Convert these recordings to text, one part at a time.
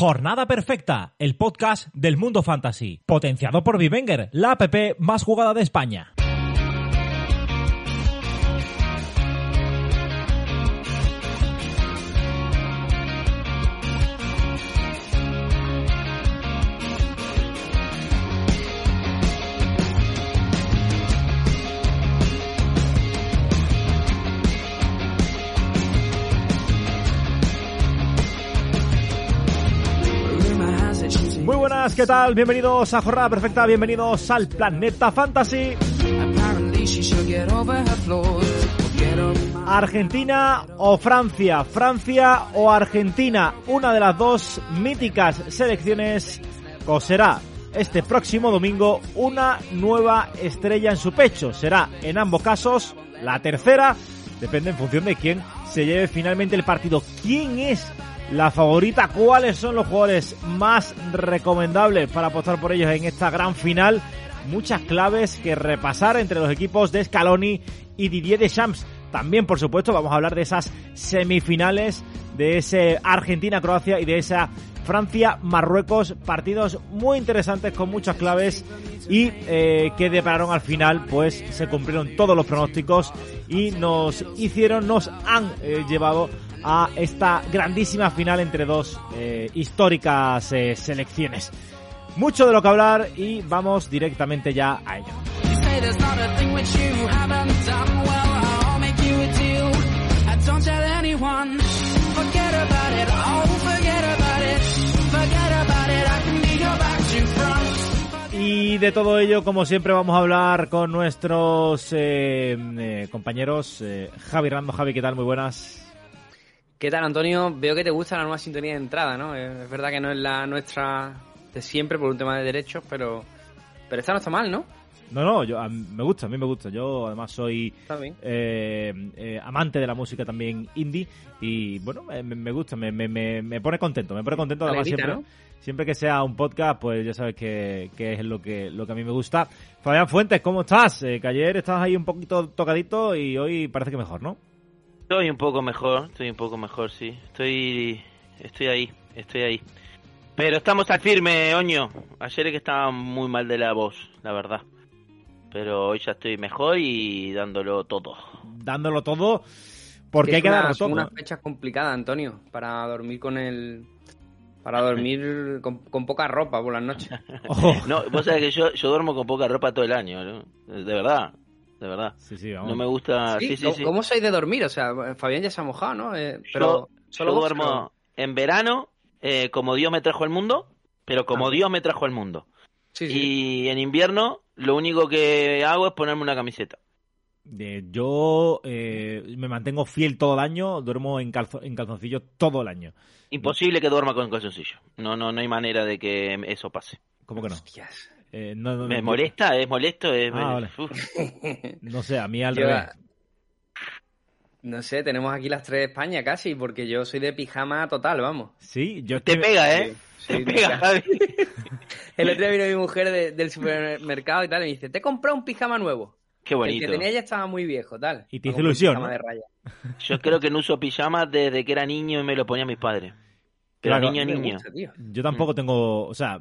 Jornada Perfecta, el podcast del mundo fantasy, potenciado por Vivenger, la app más jugada de España. ¿Qué tal? Bienvenidos a Jornada Perfecta, bienvenidos al Planeta Fantasy. Argentina o Francia, Francia o Argentina, una de las dos míticas selecciones coserá este próximo domingo una nueva estrella en su pecho. Será en ambos casos la tercera, depende en función de quién se lleve finalmente el partido. ¿Quién es la favorita? ¿Cuáles son los jugadores más recomendables para apostar por ellos en esta gran final? Muchas claves que repasar entre los equipos de Scaloni y Didier Deschamps. También, por supuesto, vamos a hablar de esas semifinales, de ese Argentina-Croacia y de esa Francia-Marruecos. Partidos muy interesantes con muchas claves y eh, que depararon al final, pues se cumplieron todos los pronósticos y nos hicieron, nos han eh, llevado a esta grandísima final entre dos eh, históricas eh, selecciones. Mucho de lo que hablar y vamos directamente ya a ello. Y de todo ello, como siempre, vamos a hablar con nuestros eh, eh, compañeros. Eh, Javi Rando, Javi, ¿qué tal? Muy buenas. ¿Qué tal, Antonio? Veo que te gusta la nueva sintonía de entrada, ¿no? Es verdad que no es la nuestra de siempre por un tema de derechos, pero, pero esta no está mal, ¿no? No, no, yo, a me gusta, a mí me gusta. Yo además soy eh, eh, amante de la música también indie y bueno, me, gusta, me, me, me, me pone contento, me pone contento además Alegrita, siempre, ¿no? siempre que sea un podcast, pues ya sabes que, que es lo que, lo que a mí me gusta. Fabián Fuentes, ¿cómo estás? Eh, que ayer estabas ahí un poquito tocadito y hoy parece que mejor, ¿no? Estoy un poco mejor, estoy un poco mejor, sí. Estoy, estoy ahí, estoy ahí. Pero estamos al firme, Oño. Ayer es que estaba muy mal de la voz, la verdad. Pero hoy ya estoy mejor y dándolo todo. Dándolo todo porque Que hay que una- darlo son todo. unas fechas complicadas, Antonio, para dormir con el... Para dormir con, con poca ropa por las noches. Ojo. No, vos sabés que yo, yo duermo con poca ropa todo el año, ¿no? De verdad, de verdad. Sí, sí, vamos. No me gusta... ¿Sí? Sí, sí, ¿Cómo- sí. ¿Cómo sois de dormir? O sea, Fabián ya se ha mojado, ¿no? Eh, Yo- pero solo yo vos, duermo en verano eh, como Dios me trajo al mundo, pero como Ah. Dios me trajo al mundo. Sí, sí. Y en invierno lo único que hago es ponerme una camiseta. Eh, yo eh, me mantengo fiel todo el año, duermo en, calzo- en calzoncillos todo el año. Imposible que duerma con calzoncillo. No, no, no hay manera de que eso pase. ¿Cómo que no? Hostias. Eh, no, no, Me no, molesta, es molesto, es... Ah, vale. No sé, a mí al Yo- revés. No sé, tenemos aquí las tres de España casi, porque yo soy de pijama total, vamos. Sí, yo Te pega, ¿eh? Sí, Te pega. Javi. El otro día vino mi mujer de- del supermercado y tal, y me dice, te he comprado un pijama nuevo. Qué El bonito. que tenía ya estaba muy viejo, tal. Y te hizo compré un ilusión, de raya. Yo creo que no uso pijamas desde que era niño y me lo ponía mis padres. Pero Claro, niño, Me niño. gusta, tío. Yo tampoco tengo, o sea,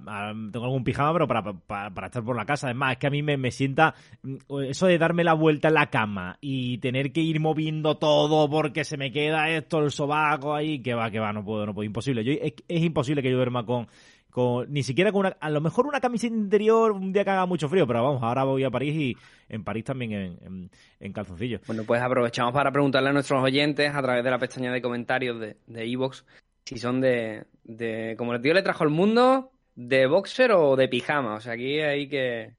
tengo algún pijama, pero para, para, para estar por la casa. Además, es que a mí me, me sienta mm, eso de darme la vuelta en la cama y tener que ir moviendo todo porque se me queda esto, el sobaco ahí, que va, que va, no puedo, no puedo, imposible. Yo, es, es imposible que yo duerma con, con, ni siquiera con una, a lo mejor una camiseta interior un día que haga mucho frío, pero vamos, ahora voy a París y en París también en, en, en calzoncillos. Bueno, pues aprovechamos para preguntarle a nuestros oyentes a través de la pestaña de comentarios de de iVoox si son de, de, como el tío le trajo el mundo, de boxer o de pijama. O sea, aquí hay que...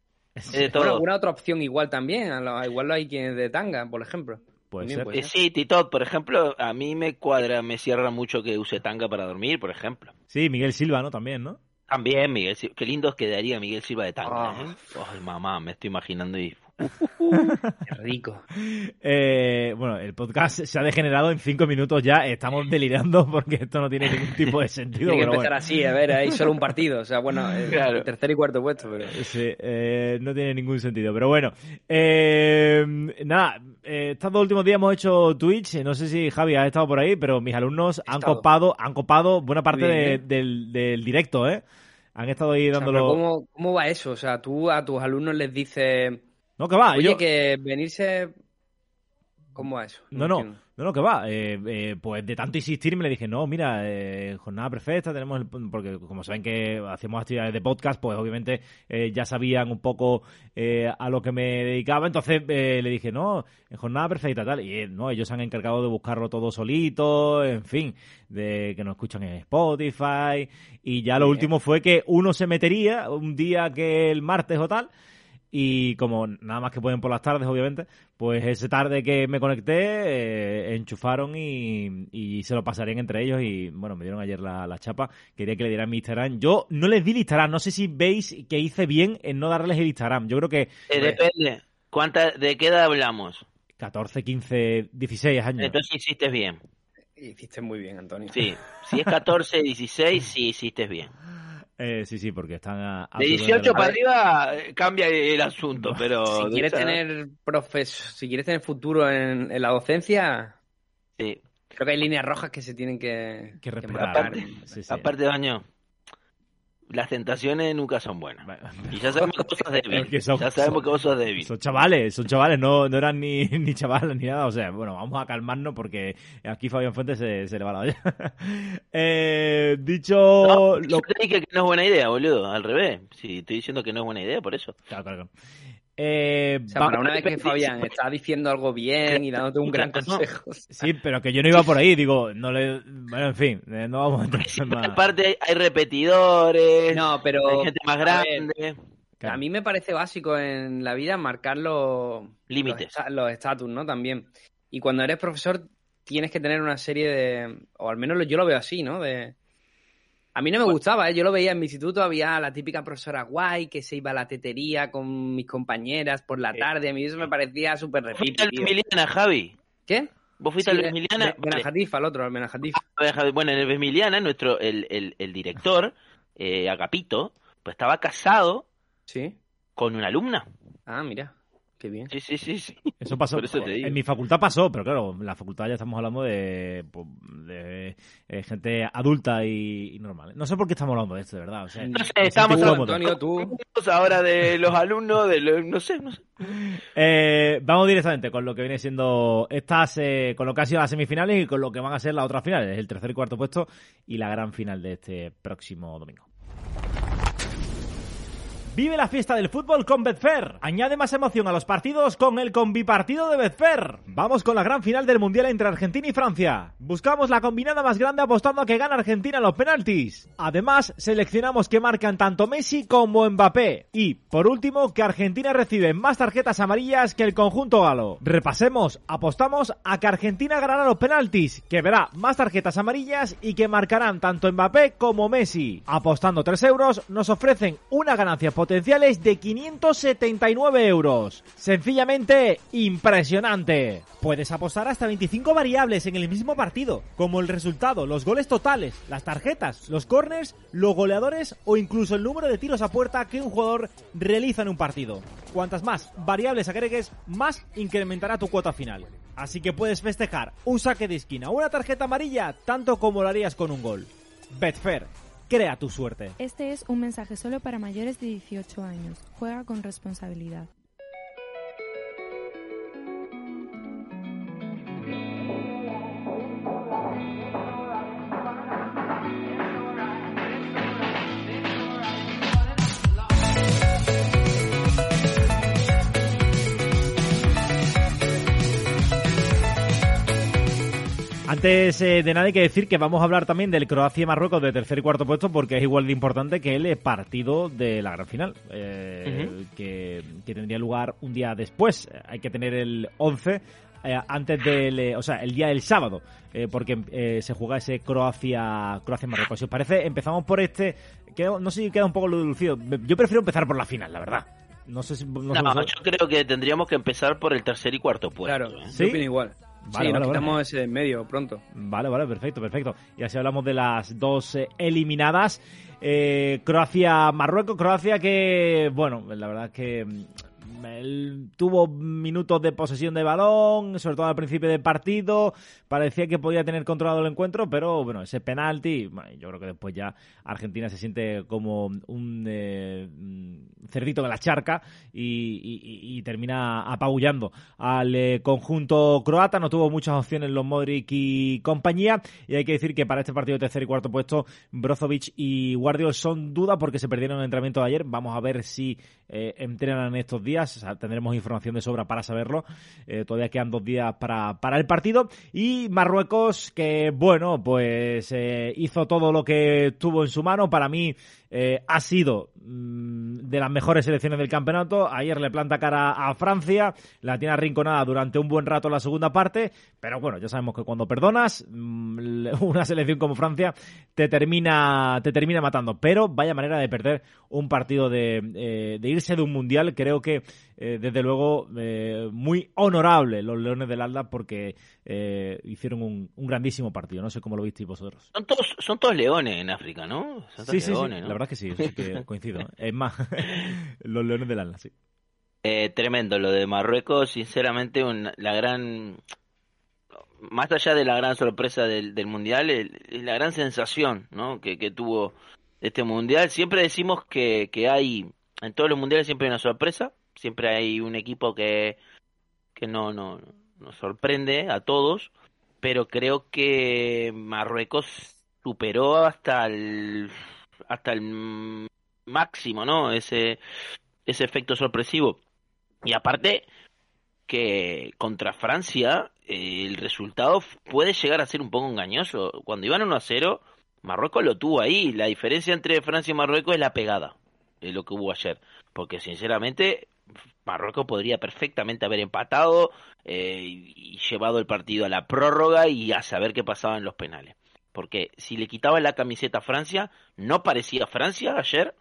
De todo. Bueno, alguna otra opción igual también. a lo- Igual hay quienes de tanga, por ejemplo. Puede También ser. puede Eh, sí, Tito, por ejemplo, a mí me cuadra, me cierra mucho que use tanga para dormir, por ejemplo. Sí, Miguel Silva, ¿no? También, ¿no? También Miguel Silva. Qué lindo quedaría Miguel Silva de tanga, Ah. ¿eh? Ay, mamá, me estoy imaginando y Qué rico. Eh, bueno, el podcast se ha degenerado en cinco minutos ya. Estamos delirando porque esto no tiene ningún tipo de sentido. Tiene que empezar bueno. así, a ver, hay solo un partido. O sea, bueno, Claro. tercer y cuarto puesto, pero... Sí, eh, no tiene ningún sentido. Pero bueno, eh, nada, eh, estos dos últimos días hemos hecho Twitch. No sé si Javi ha estado por ahí, pero mis alumnos han copado, han copado buena parte Bien, de- bien. del, del directo, ¿eh? Han estado ahí O sea, dándolo. pero ¿cómo, ¿Cómo va eso? O sea, tú a tus alumnos les dices, No, que va. oye, yo- que venirse... ¿Cómo eso? No, no, entiendo. no, no, que va. Eh, eh, pues de tanto insistir me le dije, no, mira, eh, jornada perfecta, tenemos el, porque como saben que hacemos actividades de podcast, pues obviamente eh, ya sabían un poco eh, a lo que me dedicaba, entonces eh, le dije, no, jornada perfecta tal, y no, ellos se han encargado de buscarlo todo solito, en fin, de que nos escuchan en Spotify, y ya lo Bien. último fue que uno se metería un día que el martes o tal, y como nada más que pueden por las tardes, obviamente, pues ese tarde que me conecté, eh, enchufaron y, y se lo pasarían entre ellos. Y bueno, me dieron ayer la, la chapa. Quería que le dieran mi Instagram. Yo no les di el Instagram. No sé si veis que hice bien en no darles el Instagram. Yo creo que Eh, depende. ¿Cuánta, ¿De qué edad hablamos? 14, 15, 16 años. Entonces hiciste bien. Hiciste muy bien, Antonio. Sí. Si es 14, 16, sí hiciste bien. Eh, sí, sí, porque están a, De absolutamente 18 locos. para arriba eh, cambia el asunto, pero... Si de quieres tener profes si quieres tener futuro en, en la docencia, Sí. creo que hay líneas rojas que se tienen que, Que respetar. marcar. Sí, sí. Aparte, Baño, las tentaciones nunca son buenas. Y ya sabemos que vos sos débil. Son- ya sabemos que vos sos débil. Son chavales, son chavales, no, no eran ni, ni chavales ni nada. O sea, bueno, vamos a calmarnos porque aquí Fabián Fuentes se, se le va la olla. eh, dicho No, lo- yo te dije que no es buena idea, boludo. Al revés. Sí, estoy diciendo que no es buena idea, por eso. Claro, claro, claro. Eh, O sea, para una vez que Fabián está diciendo algo bien y dándote un gran consejo. Sí, pero que yo no iba por ahí, digo, no le... Bueno, en fin, eh, no vamos a entrar en más. aparte hay, repetidores, No, pero hay gente más a ver, grande. Claro. A mí me parece básico en la vida marcar los Límites. los esta- los estatus, ¿no? También. Y cuando eres profesor tienes que tener una serie de, o al menos yo lo veo así, ¿no? De, a mí no me gustaba, ¿eh? Yo lo veía en mi instituto, había la típica profesora guay que se iba a la tetería con mis compañeras por la Sí. tarde. A mí eso me parecía súper ¿Fuiste repipi, al tío. Emiliana, Javi? ¿Qué? ¿Vos fuiste Sí, al de- Benajatifa, el otro, Benajatifa. Vale, Javi. Bueno, en el Emiliana, nuestro, el, el, el director, eh, Agapito, pues estaba casado Sí. con una alumna. Ah, mira. Qué bien. Sí, sí, sí, sí. Eso pasó. Por eso te digo. En mi facultad pasó, pero claro, en la facultad ya estamos hablando de, pues, de, eh, gente adulta y, y normal. No sé por qué estamos hablando de esto, de verdad. O sea, No sé, estamos hablando. Antonio, tú. Ahora de los alumnos, de los, no sé, no sé. Eh, vamos directamente con lo que viene siendo estas, eh, con lo que ha sido las semifinales y con lo que van a ser las otras finales, el tercer y cuarto puesto y la gran final de este próximo domingo. Vive la fiesta del fútbol con Betfair. Añade más emoción a los partidos con el combipartido de Betfair. Vamos con la gran final del Mundial entre Argentina y Francia. Buscamos la combinada más grande apostando a que gana Argentina en los penaltis. Además, seleccionamos que marcan tanto Messi como Mbappé. Y, por último, que Argentina recibe más tarjetas amarillas que el conjunto galo. Repasemos, apostamos a que Argentina ganará los penaltis, que verá más tarjetas amarillas y que marcarán tanto Mbappé como Messi. Apostando 3 euros, nos ofrecen una ganancia potenciales de 579 euros. Sencillamente impresionante. Puedes apostar hasta 25 variables en el mismo partido, como el resultado, los goles totales, las tarjetas, los corners, los goleadores o incluso el número de tiros a puerta que un jugador realiza en un partido. Cuantas más variables agregues, más incrementará tu cuota final. Así que puedes festejar un saque de esquina o una tarjeta amarilla tanto como lo harías con un gol. Betfair, crea tu suerte. Este es un mensaje solo para mayores de 18 años. Juega con responsabilidad. Antes eh, de nada hay que decir que vamos a hablar también del Croacia-Marruecos de tercer y cuarto puesto porque es igual de importante que el partido de la gran final, eh, que, que tendría lugar un día después. Hay que tener el 11 eh, antes del, eh, o sea, el día del sábado, eh, porque eh, se juega ese Croacia Croacia Marruecos. Si os parece, empezamos por este, que no sé si queda un poco lucido. Yo prefiero empezar por la final, la verdad. No sé si... No, no yo creo que tendríamos que empezar por el tercer y cuarto puesto. Claro, ¿eh? ¿Sí? igual. Vale, sí, nos quitamos ese medio pronto. Vale, vale, perfecto, perfecto. Y así hablamos de las dos eh, eliminadas. Eh, Croacia-Marruecos. Croacia que, bueno, la verdad es que tuvo minutos de posesión de balón, sobre todo al principio del partido. Parecía que podía tener controlado el encuentro, pero bueno, ese penalti, yo creo que después ya Argentina se siente como un eh, cerdito de la charca y, termina apabullando al eh, conjunto croata. No tuvo muchas opciones los Modric y compañía. Y hay que decir que para este partido de tercer y cuarto puesto, Brozovic y Guardiol son dudas porque se perdieron el entrenamiento de ayer. Vamos a ver si eh, entrenan estos días. Tendremos información de sobra para saberlo. Eh, todavía quedan dos días para, para el partido. Y Marruecos, que bueno, pues eh, hizo todo lo que tuvo en su mano. Para mí eh, ha sido mm, de las mejores selecciones del campeonato. Ayer le planta cara a Francia, la tiene arrinconada durante un buen rato la segunda parte, pero bueno, ya sabemos que cuando perdonas, mm, una selección como Francia te termina, te termina matando. Pero vaya manera de perder un partido de, de irse de un mundial, creo que eh, desde luego muy honorable los Leones del Alda porque hicieron un, grandísimo partido. No sé cómo lo visteis vosotros. Son todos, son todos leones en África, ¿no? sí, sí, ¿no? verdad que sí, que coincido. Es más, los leones del alma, sí. Eh, tremendo lo de Marruecos, sinceramente, la gran. Más allá de la gran sorpresa del, mundial, es la gran sensación ¿no? que, tuvo este mundial. Siempre decimos que, que hay, en todos los mundiales siempre hay una sorpresa, siempre hay un equipo que, que no, no nos sorprende a todos, pero creo que Marruecos superó hasta el hasta el máximo, ¿no? Ese, ese efecto sorpresivo. Y aparte que contra Francia eh, el resultado puede llegar a ser un poco engañoso. Cuando iban 1 a 0, Marruecos lo tuvo ahí. La diferencia entre Francia y Marruecos es la pegada, de lo que hubo ayer. Porque sinceramente Marruecos podría perfectamente haber empatado eh, y llevado el partido a la prórroga y a saber qué pasaba en los penales. Porque si le quitaba la camiseta a Francia, no parecía Francia ayer.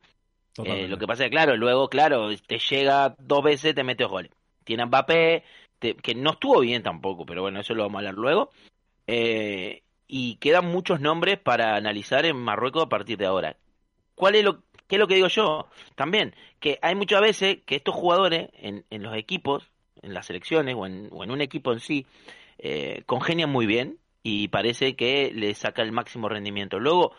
Eh, lo que pasa es que, claro, luego, claro, te llega dos veces, te mete goles. Tiene Mbappé, que no estuvo bien tampoco, pero bueno, eso lo vamos a hablar luego. Eh, y quedan muchos nombres para analizar en Marruecos a partir de ahora. ¿Cuál es lo, ¿Qué es lo que digo yo? También, que hay muchas veces que estos jugadores en, en los equipos, en las selecciones o en, o en un equipo en sí, eh, congenian muy bien, y parece que le saca el máximo rendimiento. Luego,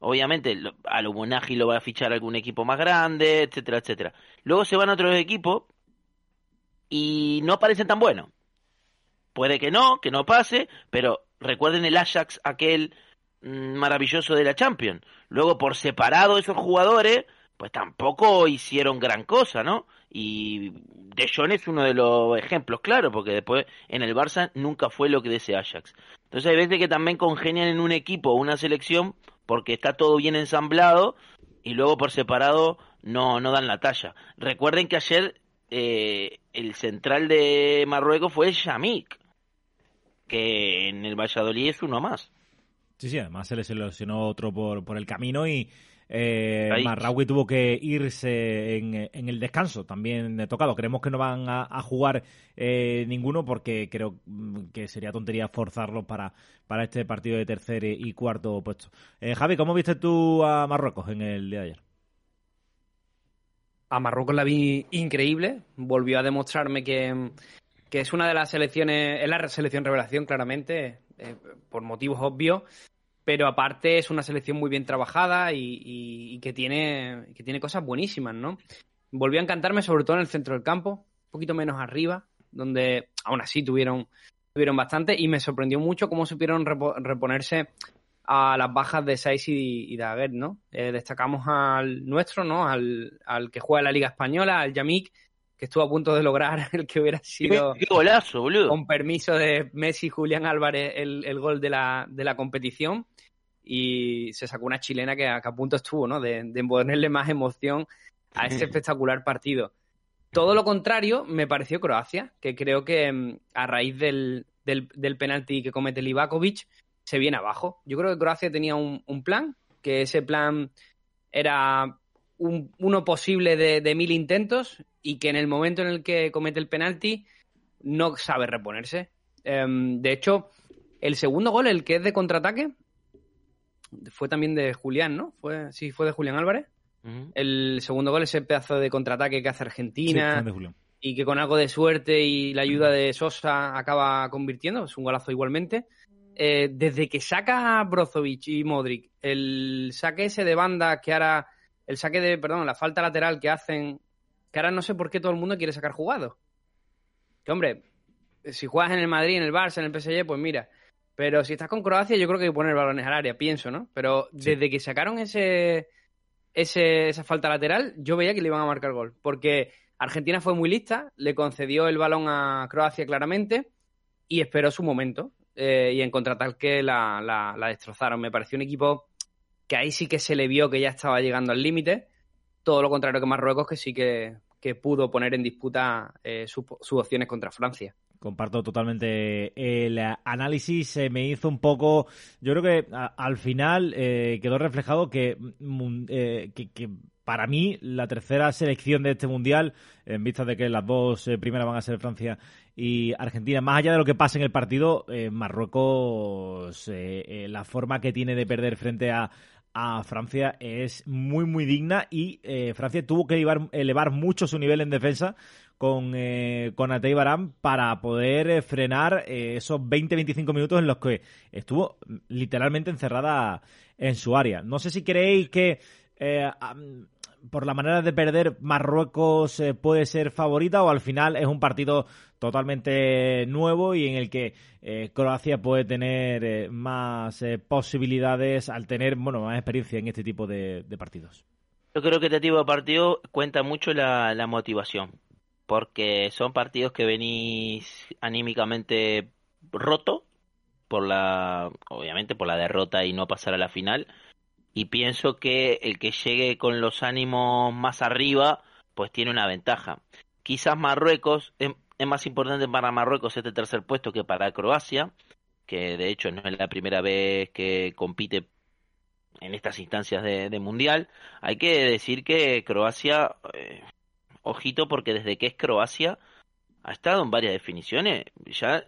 obviamente, lo Bonagi lo va a fichar algún equipo más grande, etcétera, etcétera. Luego se van a otros equipos y no parecen tan buenos. Puede que no, que no pase, pero recuerden el Ajax aquel mm, maravilloso de la Champions. Luego, por separado esos jugadores, pues tampoco hicieron gran cosa, ¿no? Y De Jong es uno de los ejemplos, claro, porque después en el Barça nunca fue lo que ese Ajax. Entonces hay veces que también congenian en un equipo o una selección porque está todo bien ensamblado y luego por separado no, no dan la talla. Recuerden que ayer eh, el central de Marruecos fue Yamik, que en el Valladolid es uno más. Sí, sí, además se le seleccionó otro por, por el camino y eh, Marraui tuvo que irse en, el descanso, también tocado. Creemos que no van a, jugar eh, ninguno porque creo que sería tontería forzarlo para, para este partido de tercer y cuarto puesto. Eh, Javi, ¿cómo viste tú a Marruecos en el día de ayer? A Marruecos la vi increíble. Volvió a demostrarme que, que es una de las selecciones, es la selección revelación, claramente, eh, por motivos obvios pero aparte es una selección muy bien trabajada y, que, tiene, que tiene cosas buenísimas, ¿no? Volvió a encantarme sobre todo en el centro del campo, un poquito menos arriba, donde aún así tuvieron, tuvieron bastante y me sorprendió mucho cómo supieron reponerse a las bajas de Saiz y, y ¿no? Eh, destacamos al nuestro, ¿no? Al, que juega la Liga Española, al Yamik, que estuvo a punto de lograr el que hubiera sido ¿Qué, golazo, boludo. con permiso de Messi y Julián Álvarez el, el gol de la, de la competición y se sacó una chilena que a, punto estuvo, ¿no? De, de, ponerle más emoción a ese espectacular partido. Todo lo contrario me pareció Croacia, que creo que mm, a raíz del, del, penalti que comete Livakovic se viene abajo. Yo creo que Croacia tenía un, plan, que ese plan era un- uno posible de, de mil intentos y que en el momento en el que comete el penalti no sabe reponerse. Em, de hecho, el segundo gol, el que es de contraataque, fue también de Julián, ¿no? Fue, sí, fue de Julián Álvarez. El segundo gol, ese pedazo de contraataque que hace Argentina Juan de Julián. y que con algo de suerte y la ayuda de Sosa acaba convirtiendo, es un golazo igualmente. Eh, desde que saca a Brozovic y Modric, el saque ese de banda que ahora, el saque de, perdón, la falta lateral que hacen, que ahora no sé por qué todo el mundo quiere sacar jugado. Que hombre, si juegas en el Madrid, en el Barça, en el PSG, pues mira. Pero si estás con Croacia, yo creo que hay que poner balones al área, pienso, ¿no? Pero Sí. desde que sacaron ese, ese, esa falta lateral, yo veía que le iban a marcar gol. Porque Argentina fue muy lista, le concedió el balón a Croacia claramente y esperó su momento. eh, y en contraataque la, la, la destrozaron. Me pareció un equipo que ahí sí que se le vio que ya estaba llegando al límite. Todo lo contrario que Marruecos, que sí que, que pudo poner en disputa eh, sus opciones contra Francia. Comparto totalmente el análisis. eh, me hizo un poco. Yo creo que al final eh, quedó reflejado eh, que, que para mí la tercera selección de este mundial, en vista de que las dos primeras van a ser Francia y Argentina, más allá de lo que pase en el partido, Marruecos, la forma que tiene de perder frente a, a Francia es muy, muy digna y eh, Francia tuvo que elevar, mucho su nivel en defensa con, eh, con Atei Barán para poder eh, frenar eh, esos 20-25 minutos en los que estuvo literalmente encerrada en su área. No sé si creéis que por la manera de perder Marruecos eh, puede ser favorita o al final es un partido totalmente nuevo y en el que eh, Croacia puede tener eh, más eh, posibilidades al tener bueno más experiencia en este tipo de, partidos. Yo creo que este tipo de partido cuenta mucho la, la motivación, porque son partidos que venís anímicamente roto por la, obviamente por la derrota y no pasar a la final, y pienso que el que llegue con los ánimos más arriba, pues tiene una ventaja. Quizás Marruecos, es, es más importante para Marruecos este tercer puesto que para Croacia, que de hecho no es la primera vez que compite en estas instancias de, mundial. Hay que decir que Croacia, eh, ojito, porque desde que es Croacia ha estado en varias definiciones. Ya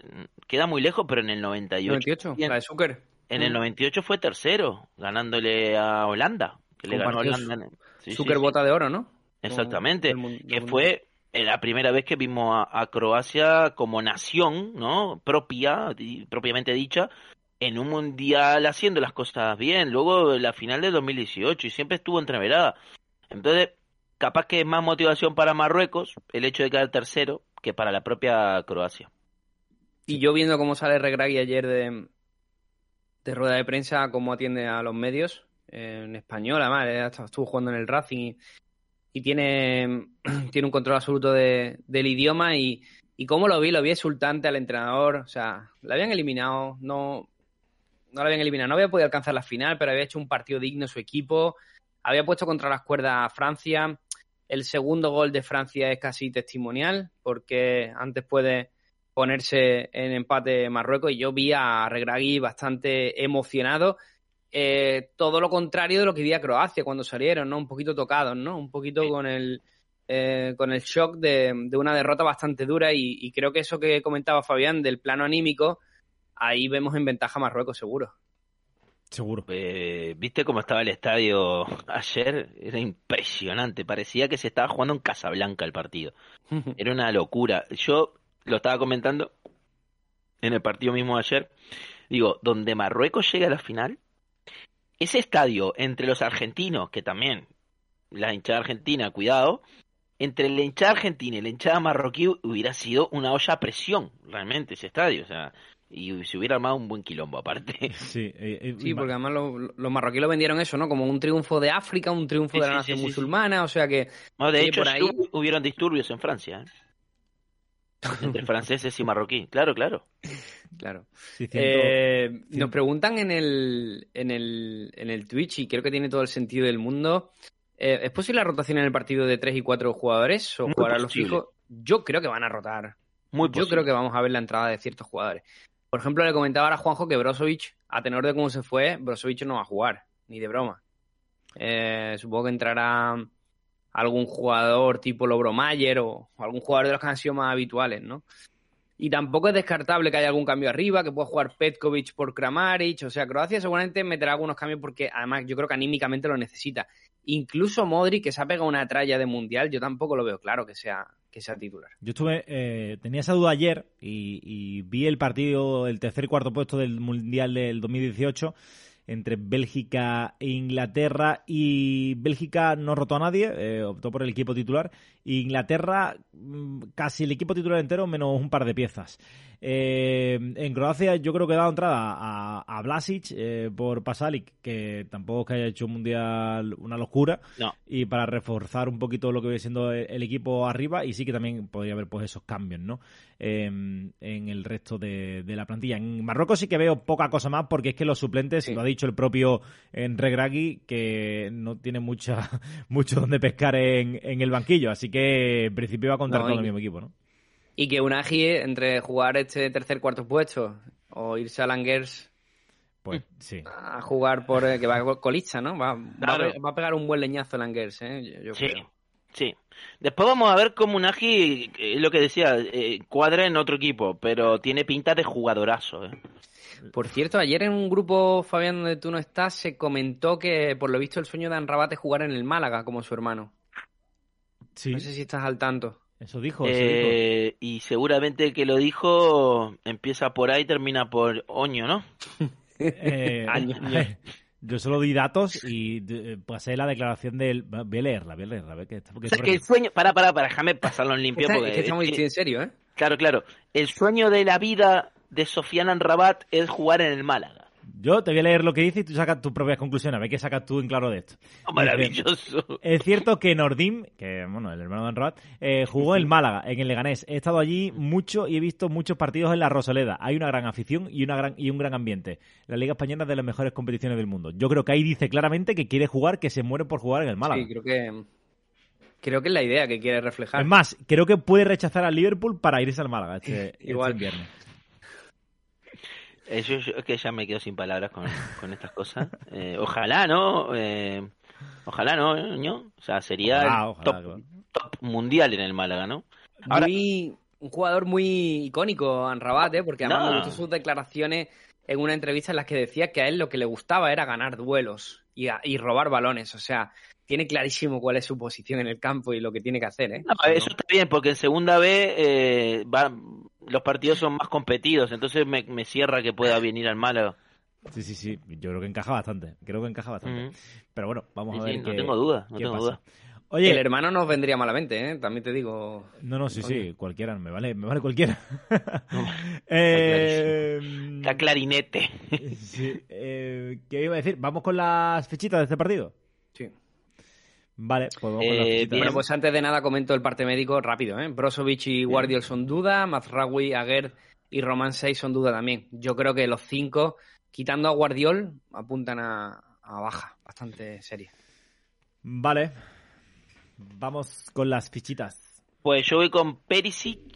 queda muy lejos, pero en el 98, 98, bien, la de Zucker. En el Mm. 98 fue tercero, ganándole a Holanda, que le ganó Holanda. sí, sí, Zucker sí. bota de oro, ¿no? Exactamente, que fue eh, la primera vez que vimos a, a Croacia como nación, ¿no? Propia, di- propiamente dicha, en un mundial haciendo las cosas bien. Luego la final de 2018 y siempre estuvo entreverada. Entonces, capaz que es más motivación para Marruecos el hecho de quedar tercero que para la propia Croacia. Y yo viendo cómo sale Regragui ayer de, de rueda de prensa, cómo atiende a los medios, eh, en español, además, hasta estuvo jugando en el Racing y, tiene, tiene un control absoluto de- del idioma y, y cómo lo vi, lo vi exultante al entrenador, o sea, le habían eliminado, no, no lo habían eliminado, no había podido alcanzar la final, pero había hecho un partido digno su equipo, había puesto contra las cuerdas a Francia, el segundo gol de Francia es casi testimonial, porque antes puede ponerse en empate Marruecos y yo vi a Regragui bastante emocionado. Eh, todo lo contrario de lo que vi a Croacia cuando salieron, ¿no? Un poquito tocados, ¿no? Un poquito con el eh, con el shock de, de una derrota bastante dura y, y creo que eso que comentaba Fabián del plano anímico, ahí vemos en ventaja a Marruecos seguro. Seguro. Eh, ¿Viste cómo estaba el estadio ayer? Era impresionante, parecía que se estaba jugando en Casablanca el partido. Era una locura. Yo lo estaba comentando en el partido mismo de ayer. Digo, donde Marruecos llega a la final, ese estadio entre los argentinos, que también la hinchada argentina, cuidado, entre la hinchada argentina y la hinchada marroquí hubiera sido una olla a presión, realmente, ese estadio. O sea, y se hubiera armado un buen quilombo aparte. Sí, eh, eh, Sí, porque además los, los marroquíes lo vendieron eso, ¿no? Como un triunfo de África, un triunfo Sí, de la sí, nación sí, sí, musulmana, o sea que No, de Sí, hecho, por ahí- hubieron disturbios en Francia, ¿eh? entre franceses y marroquí. Claro, claro. Claro. sí, Eh, Nos preguntan en el, en, el, en el Twitch, y creo que tiene todo el sentido del mundo. eh, ¿Es posible la rotación en el partido de 3 y 4 jugadores? ¿O Muy jugarán los fijos? Yo creo que van a rotar. Muy Yo posible. creo que vamos a ver la entrada de ciertos jugadores. Por ejemplo, le comentaba ahora a Juanjo que Brozovic, a tenor de cómo se fue, Brozovic no va a jugar, ni de broma. Eh, supongo que entrará algún jugador tipo Lobromayer o, o algún jugador de los que han sido más habituales, ¿no? Y tampoco es descartable que haya algún cambio arriba, que pueda jugar Petkovic por Kramaric. O sea, Croacia seguramente meterá algunos cambios porque además yo creo que anímicamente lo necesita. Incluso Modric, que se ha pegado una tralla de mundial, yo tampoco lo veo claro que sea, que sea titular. Yo estuve, eh, tenía esa duda ayer y, y vi el partido, el tercer y cuarto puesto del mundial del 2018 entre Bélgica e Inglaterra y Bélgica no rotó a nadie, eh, optó por el equipo titular. Inglaterra mm, casi el equipo titular entero menos un par de piezas. Eh, en Croacia yo creo que he dado entrada a, a Blasic eh, por Pasalic, que tampoco es que haya hecho un mundial una locura. No. Y para reforzar un poquito lo que viene siendo el, el equipo arriba, y sí que también podría haber pues esos cambios, ¿no? Eh, en el resto de, de la plantilla. En Marruecos sí que veo poca cosa más porque es que los suplentes, Sí. lo ha dicho el propio Regragui, que no tiene mucha, mucho donde pescar en, en el banquillo. Así que en principio va a contar No, con y- el mismo equipo, ¿no? Y que Unagi, entre jugar este tercer cuarto puesto o irse a Langers Pues sí. a jugar por eh, que va a colista, ¿no? Va, va a va pegar un buen leñazo Langers, ¿eh? Yo, yo Sí, creo. sí. Después vamos a ver cómo Unagi, eh, es lo que decía, eh, cuadra en otro equipo, pero tiene pinta de jugadorazo. ¿eh? Por cierto, ayer en un grupo, Fabián, donde tú no estás, se comentó que por lo visto el sueño de Anrabat es jugar en el Málaga como su hermano. Sí, No sé si estás al tanto. eso dijo. eso dijo. Eh, y seguramente el que lo dijo empieza por ahí y termina por Oño, ¿no? Eh, Año. yo solo di datos y eh, pasé la declaración del. Voy a leerla, voy a leerla. a ver qué- porque O sea, que el sueño... Para, para, para, déjame pasarlo en limpio. Está- porque es que estamos es que- en serio, ¿eh? Claro, claro. El sueño de la vida de Sofian Rabat es jugar en el Málaga. Yo te voy a leer lo que dice y tú sacas tus propias conclusiones. A ver qué sacas tú en claro de esto. Oh, maravilloso. Es cierto que Nordim, que bueno, el hermano de Anrabat, eh, jugó en el Málaga, en el Leganés. He estado allí mucho y he visto muchos partidos en la Rosaleda. Hay una gran afición y, una gran, y un gran ambiente. La Liga Española es de las mejores competiciones del mundo. Yo creo que ahí dice claramente que quiere jugar, que se muere por jugar en el Málaga. Sí, creo que creo que es la idea que quiere reflejar. Es más, creo que puede rechazar al Liverpool para irse al Málaga este, este Igual. invierno. Eh, yo, yo- es que ya me quedo sin palabras con, con estas cosas. Eh, ojalá, ¿no? Eh, ojalá, ¿no? ¿no? O sea, sería Ojalá, el ojalá, top, claro. top mundial en el Málaga, ¿no? Ahora- Muy- un jugador muy icónico, Anrabat, ¿eh? porque además No. me gustó sus declaraciones en una entrevista en las que decía que a él lo que le gustaba era ganar duelos y, a- y robar balones. O sea, tiene clarísimo cuál es su posición en el campo y lo que tiene que hacer. ¿eh? No, eso está bien, porque en segunda B eh, va- los partidos son más competidos, entonces me, me cierra que pueda venir al Málaga. Sí, sí, sí. Yo creo que encaja bastante. Creo que encaja bastante. Pero bueno, vamos Sí, a ver. sí, no qué- tengo duda, no qué tengo pasa. duda. Oye, El hermano nos vendría malamente, ¿eh? también te digo. No, no, sí, sí, cualquiera, me vale, me vale cualquiera. No, eh, Está clarinete. sí, eh, ¿Qué iba a decir? ¿Vamos con las fichitas de este partido? Vale, pues vamos con las Eh. Bueno, pues antes de nada comento el parte médico rápido. ¿eh? Brozovic y Guardiol son duda, Mazraoui, Aguer y Roman 6 son duda también. Yo creo que los cinco, quitando a Guardiol, apuntan a, a baja, bastante seria. Vale, vamos con las fichitas. Pues yo voy con Perisic.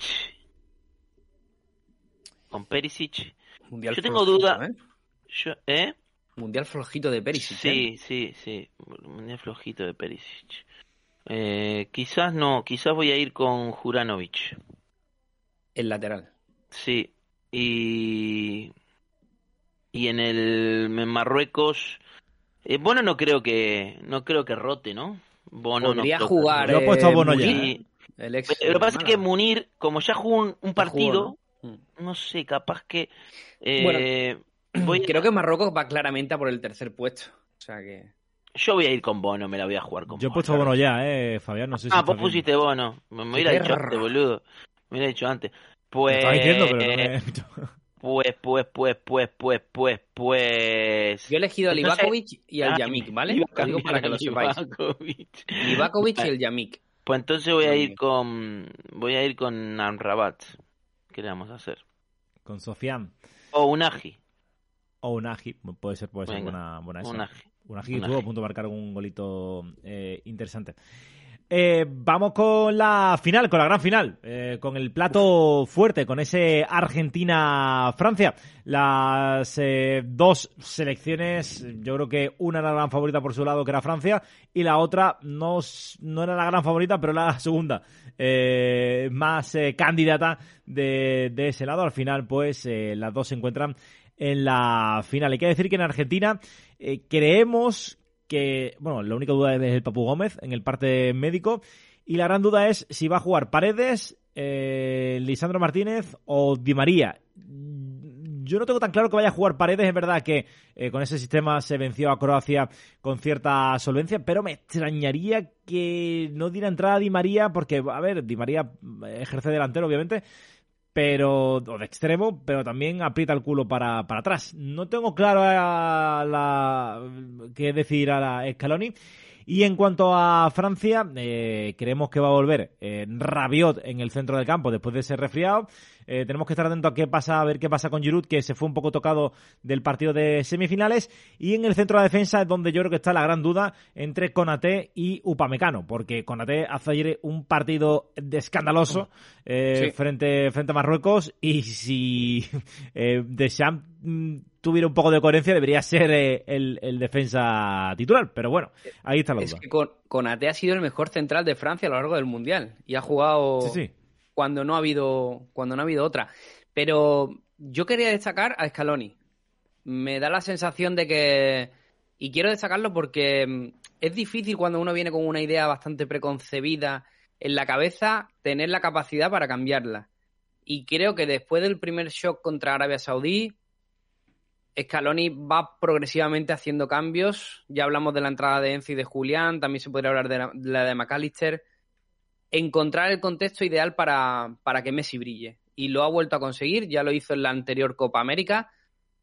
Con Perisic. Mundial Yo tengo duda. ¿eh? Yo, ¿Eh? Mundial flojito de Perisic. ¿eh? Sí, sí, sí. Un flojito de Perisic. Eh, quizás no, quizás voy a ir con Juranovic. El lateral. Sí. Y. Y en el en Marruecos. Eh, Bono no creo que. No creo que rote, ¿no? Bono no Podría que jugar. Yo he puesto a eh, Bono ya, Sí. El ex. Lo que pasa es que. Munir, como ya jugó un, un partido, jugó, ¿no? Mm. no sé, capaz que. eh, voy a- Creo que Marruecos va claramente a por el tercer puesto. O sea que. Yo voy a ir con Bono, me la voy a jugar con Yo he Bono. puesto bueno ya, eh, Fabián, no sé si Ah, vos bien. pusiste Bono. Me, me hubiera dicho antes, boludo. Me hubiera dicho antes. Pues. estaba diciendo, pero no me... Pues, pues, pues, pues, pues, pues, pues. Yo he elegido al Entonces- Ivakovic y al Ah, Yamik, ¿vale? iba a Lo digo para que al lo sepáis. Ivakovic. Ivakovic y el Yamik. Pues entonces voy a ir con. Voy a ir con Amrabat. ¿Qué le vamos a hacer? Con Sofian O Unagi. O Unagi, puede ser, puede ser buena, buena esa. Unagi. Unagi estuvo a punto de marcar un golito eh, interesante. Eh, vamos con la final, con la gran final, eh, con el plato fuerte, con ese Argentina-Francia. Las eh, dos selecciones, yo creo que una era la gran favorita por su lado, que era Francia, y la otra no, no era la gran favorita, pero la segunda más candidata de, de, ese lado. Al final, pues las dos se encuentran en la final. Hay que decir que en Argentina creemos que, bueno, la única duda es el Papu Gómez en el parte médico. Y la gran duda es si va a jugar Paredes, eh, Lisandro Martínez o Di María. Yo no tengo tan claro que vaya a jugar Paredes, es verdad que eh, con ese sistema se venció a Croacia con cierta solvencia, pero me extrañaría que no diera entrada a Di María, porque, a ver, Di María ejerce delantero, obviamente, pero o de extremo, pero también aprieta el culo para, para atrás. No tengo claro a la, qué decir a la Scaloni. Y en cuanto a Francia, eh, creemos que va a volver eh, Rabiot en el centro del campo después de ser resfriado. Eh, tenemos que estar atentos a qué pasa, a ver qué pasa con Giroud, que se fue un poco tocado del partido de semifinales. Y en el centro de la defensa es donde yo creo que está la gran duda entre Conate y Upamecano, porque Conate hace ayer un partido de escandaloso eh, frente, frente a Marruecos y si eh, Deschamps mm, tuviera un poco de coherencia debería ser eh, el, defensa titular, pero bueno, ahí está la duda. Es que Conate ha sido el mejor central de Francia a lo largo del Mundial y ha jugado... Sí, sí cuando no ha habido, cuando no ha habido otra. Pero yo quería destacar a Scaloni. Me da la sensación de que. Y quiero destacarlo porque mm, es difícil cuando uno viene con una idea bastante preconcebida en la cabeza tener la capacidad para cambiarla. Y creo que después del primer shock contra Arabia Saudí, Scaloni va progresivamente haciendo cambios. Ya hablamos de la entrada de Enzo y de Julián, también se podría hablar de la, de, la McAllister encontrar el contexto ideal para, que Messi brille. Y lo ha vuelto a conseguir, ya lo hizo en la anterior Copa América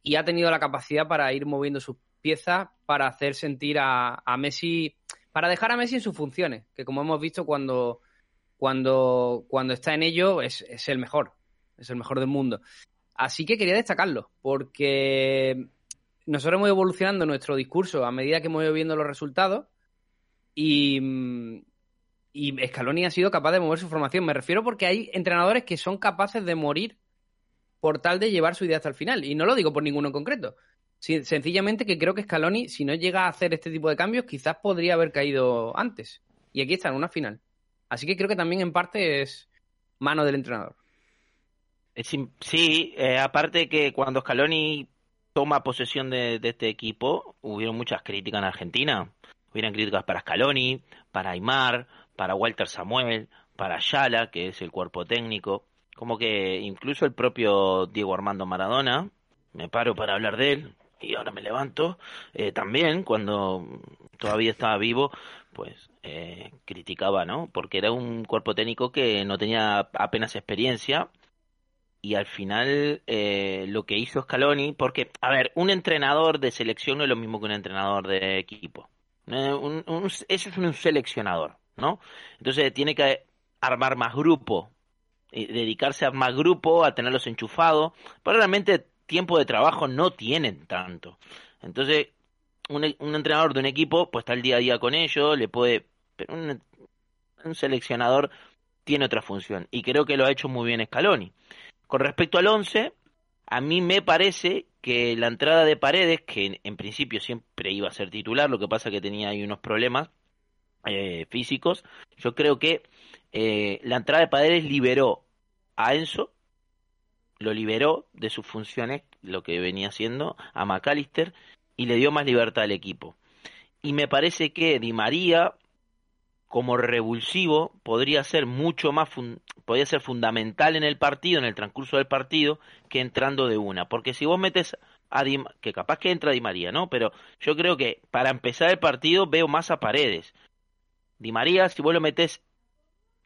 y ha tenido la capacidad para ir moviendo sus piezas para hacer sentir a, Messi, para dejar a Messi en sus funciones, que como hemos visto cuando, cuando, cuando está en ello es, es el mejor, es el mejor del mundo. Así que quería destacarlo, porque nosotros hemos ido evolucionando nuestro discurso a medida que hemos ido viendo los resultados y, y Scaloni ha sido capaz de mover su formación. Me refiero porque hay entrenadores que son capaces de morir por tal de llevar su idea hasta el final. Y no lo digo por ninguno en concreto. sencillamente que creo que Scaloni, si no llega a hacer este tipo de cambios, quizás podría haber caído antes. Y aquí está, en una final. Así que creo que también en parte es mano del entrenador. Sí, eh, aparte que cuando Scaloni toma posesión de, este equipo, hubieron muchas críticas en Argentina. Hubieron críticas para Scaloni, para Aymar, para Walter Samuel, para Ayala, que es el cuerpo técnico, como que incluso el propio Diego Armando Maradona, me paro para hablar de él y ahora me levanto, eh, también cuando todavía estaba vivo, pues eh, criticaba, ¿no? Porque era un cuerpo técnico que no tenía apenas experiencia y al final eh, lo que hizo Scaloni, porque, a ver, un entrenador de selección no es lo mismo que un entrenador de equipo. un, eso es un seleccionador. ¿No? Entonces tiene que armar más grupo, dedicarse a más grupo, a tenerlos enchufados, pero realmente tiempo de trabajo no tienen tanto. Entonces, un, entrenador de un equipo, pues está el día a día con ellos, le puede... Pero un, seleccionador tiene otra función, y creo que lo ha hecho muy bien Scaloni. Con respecto al 11, a mí me parece que la entrada de Paredes, que en, principio siempre iba a ser titular, lo que pasa que tenía ahí unos problemas, eh, físicos. Yo creo que eh, la entrada de Paredes liberó a Enzo, lo liberó de sus funciones, lo que venía haciendo, a McAllister, y le dio más libertad al equipo. Y me parece que Di María, como revulsivo, podría ser mucho más, podría ser fundamental en el partido, en el transcurso del partido, que entrando de una. Porque si vos metes a Di, que capaz que entra Di María, ¿no? Pero yo creo que para empezar el partido veo más a Paredes. Di María, si vos lo metés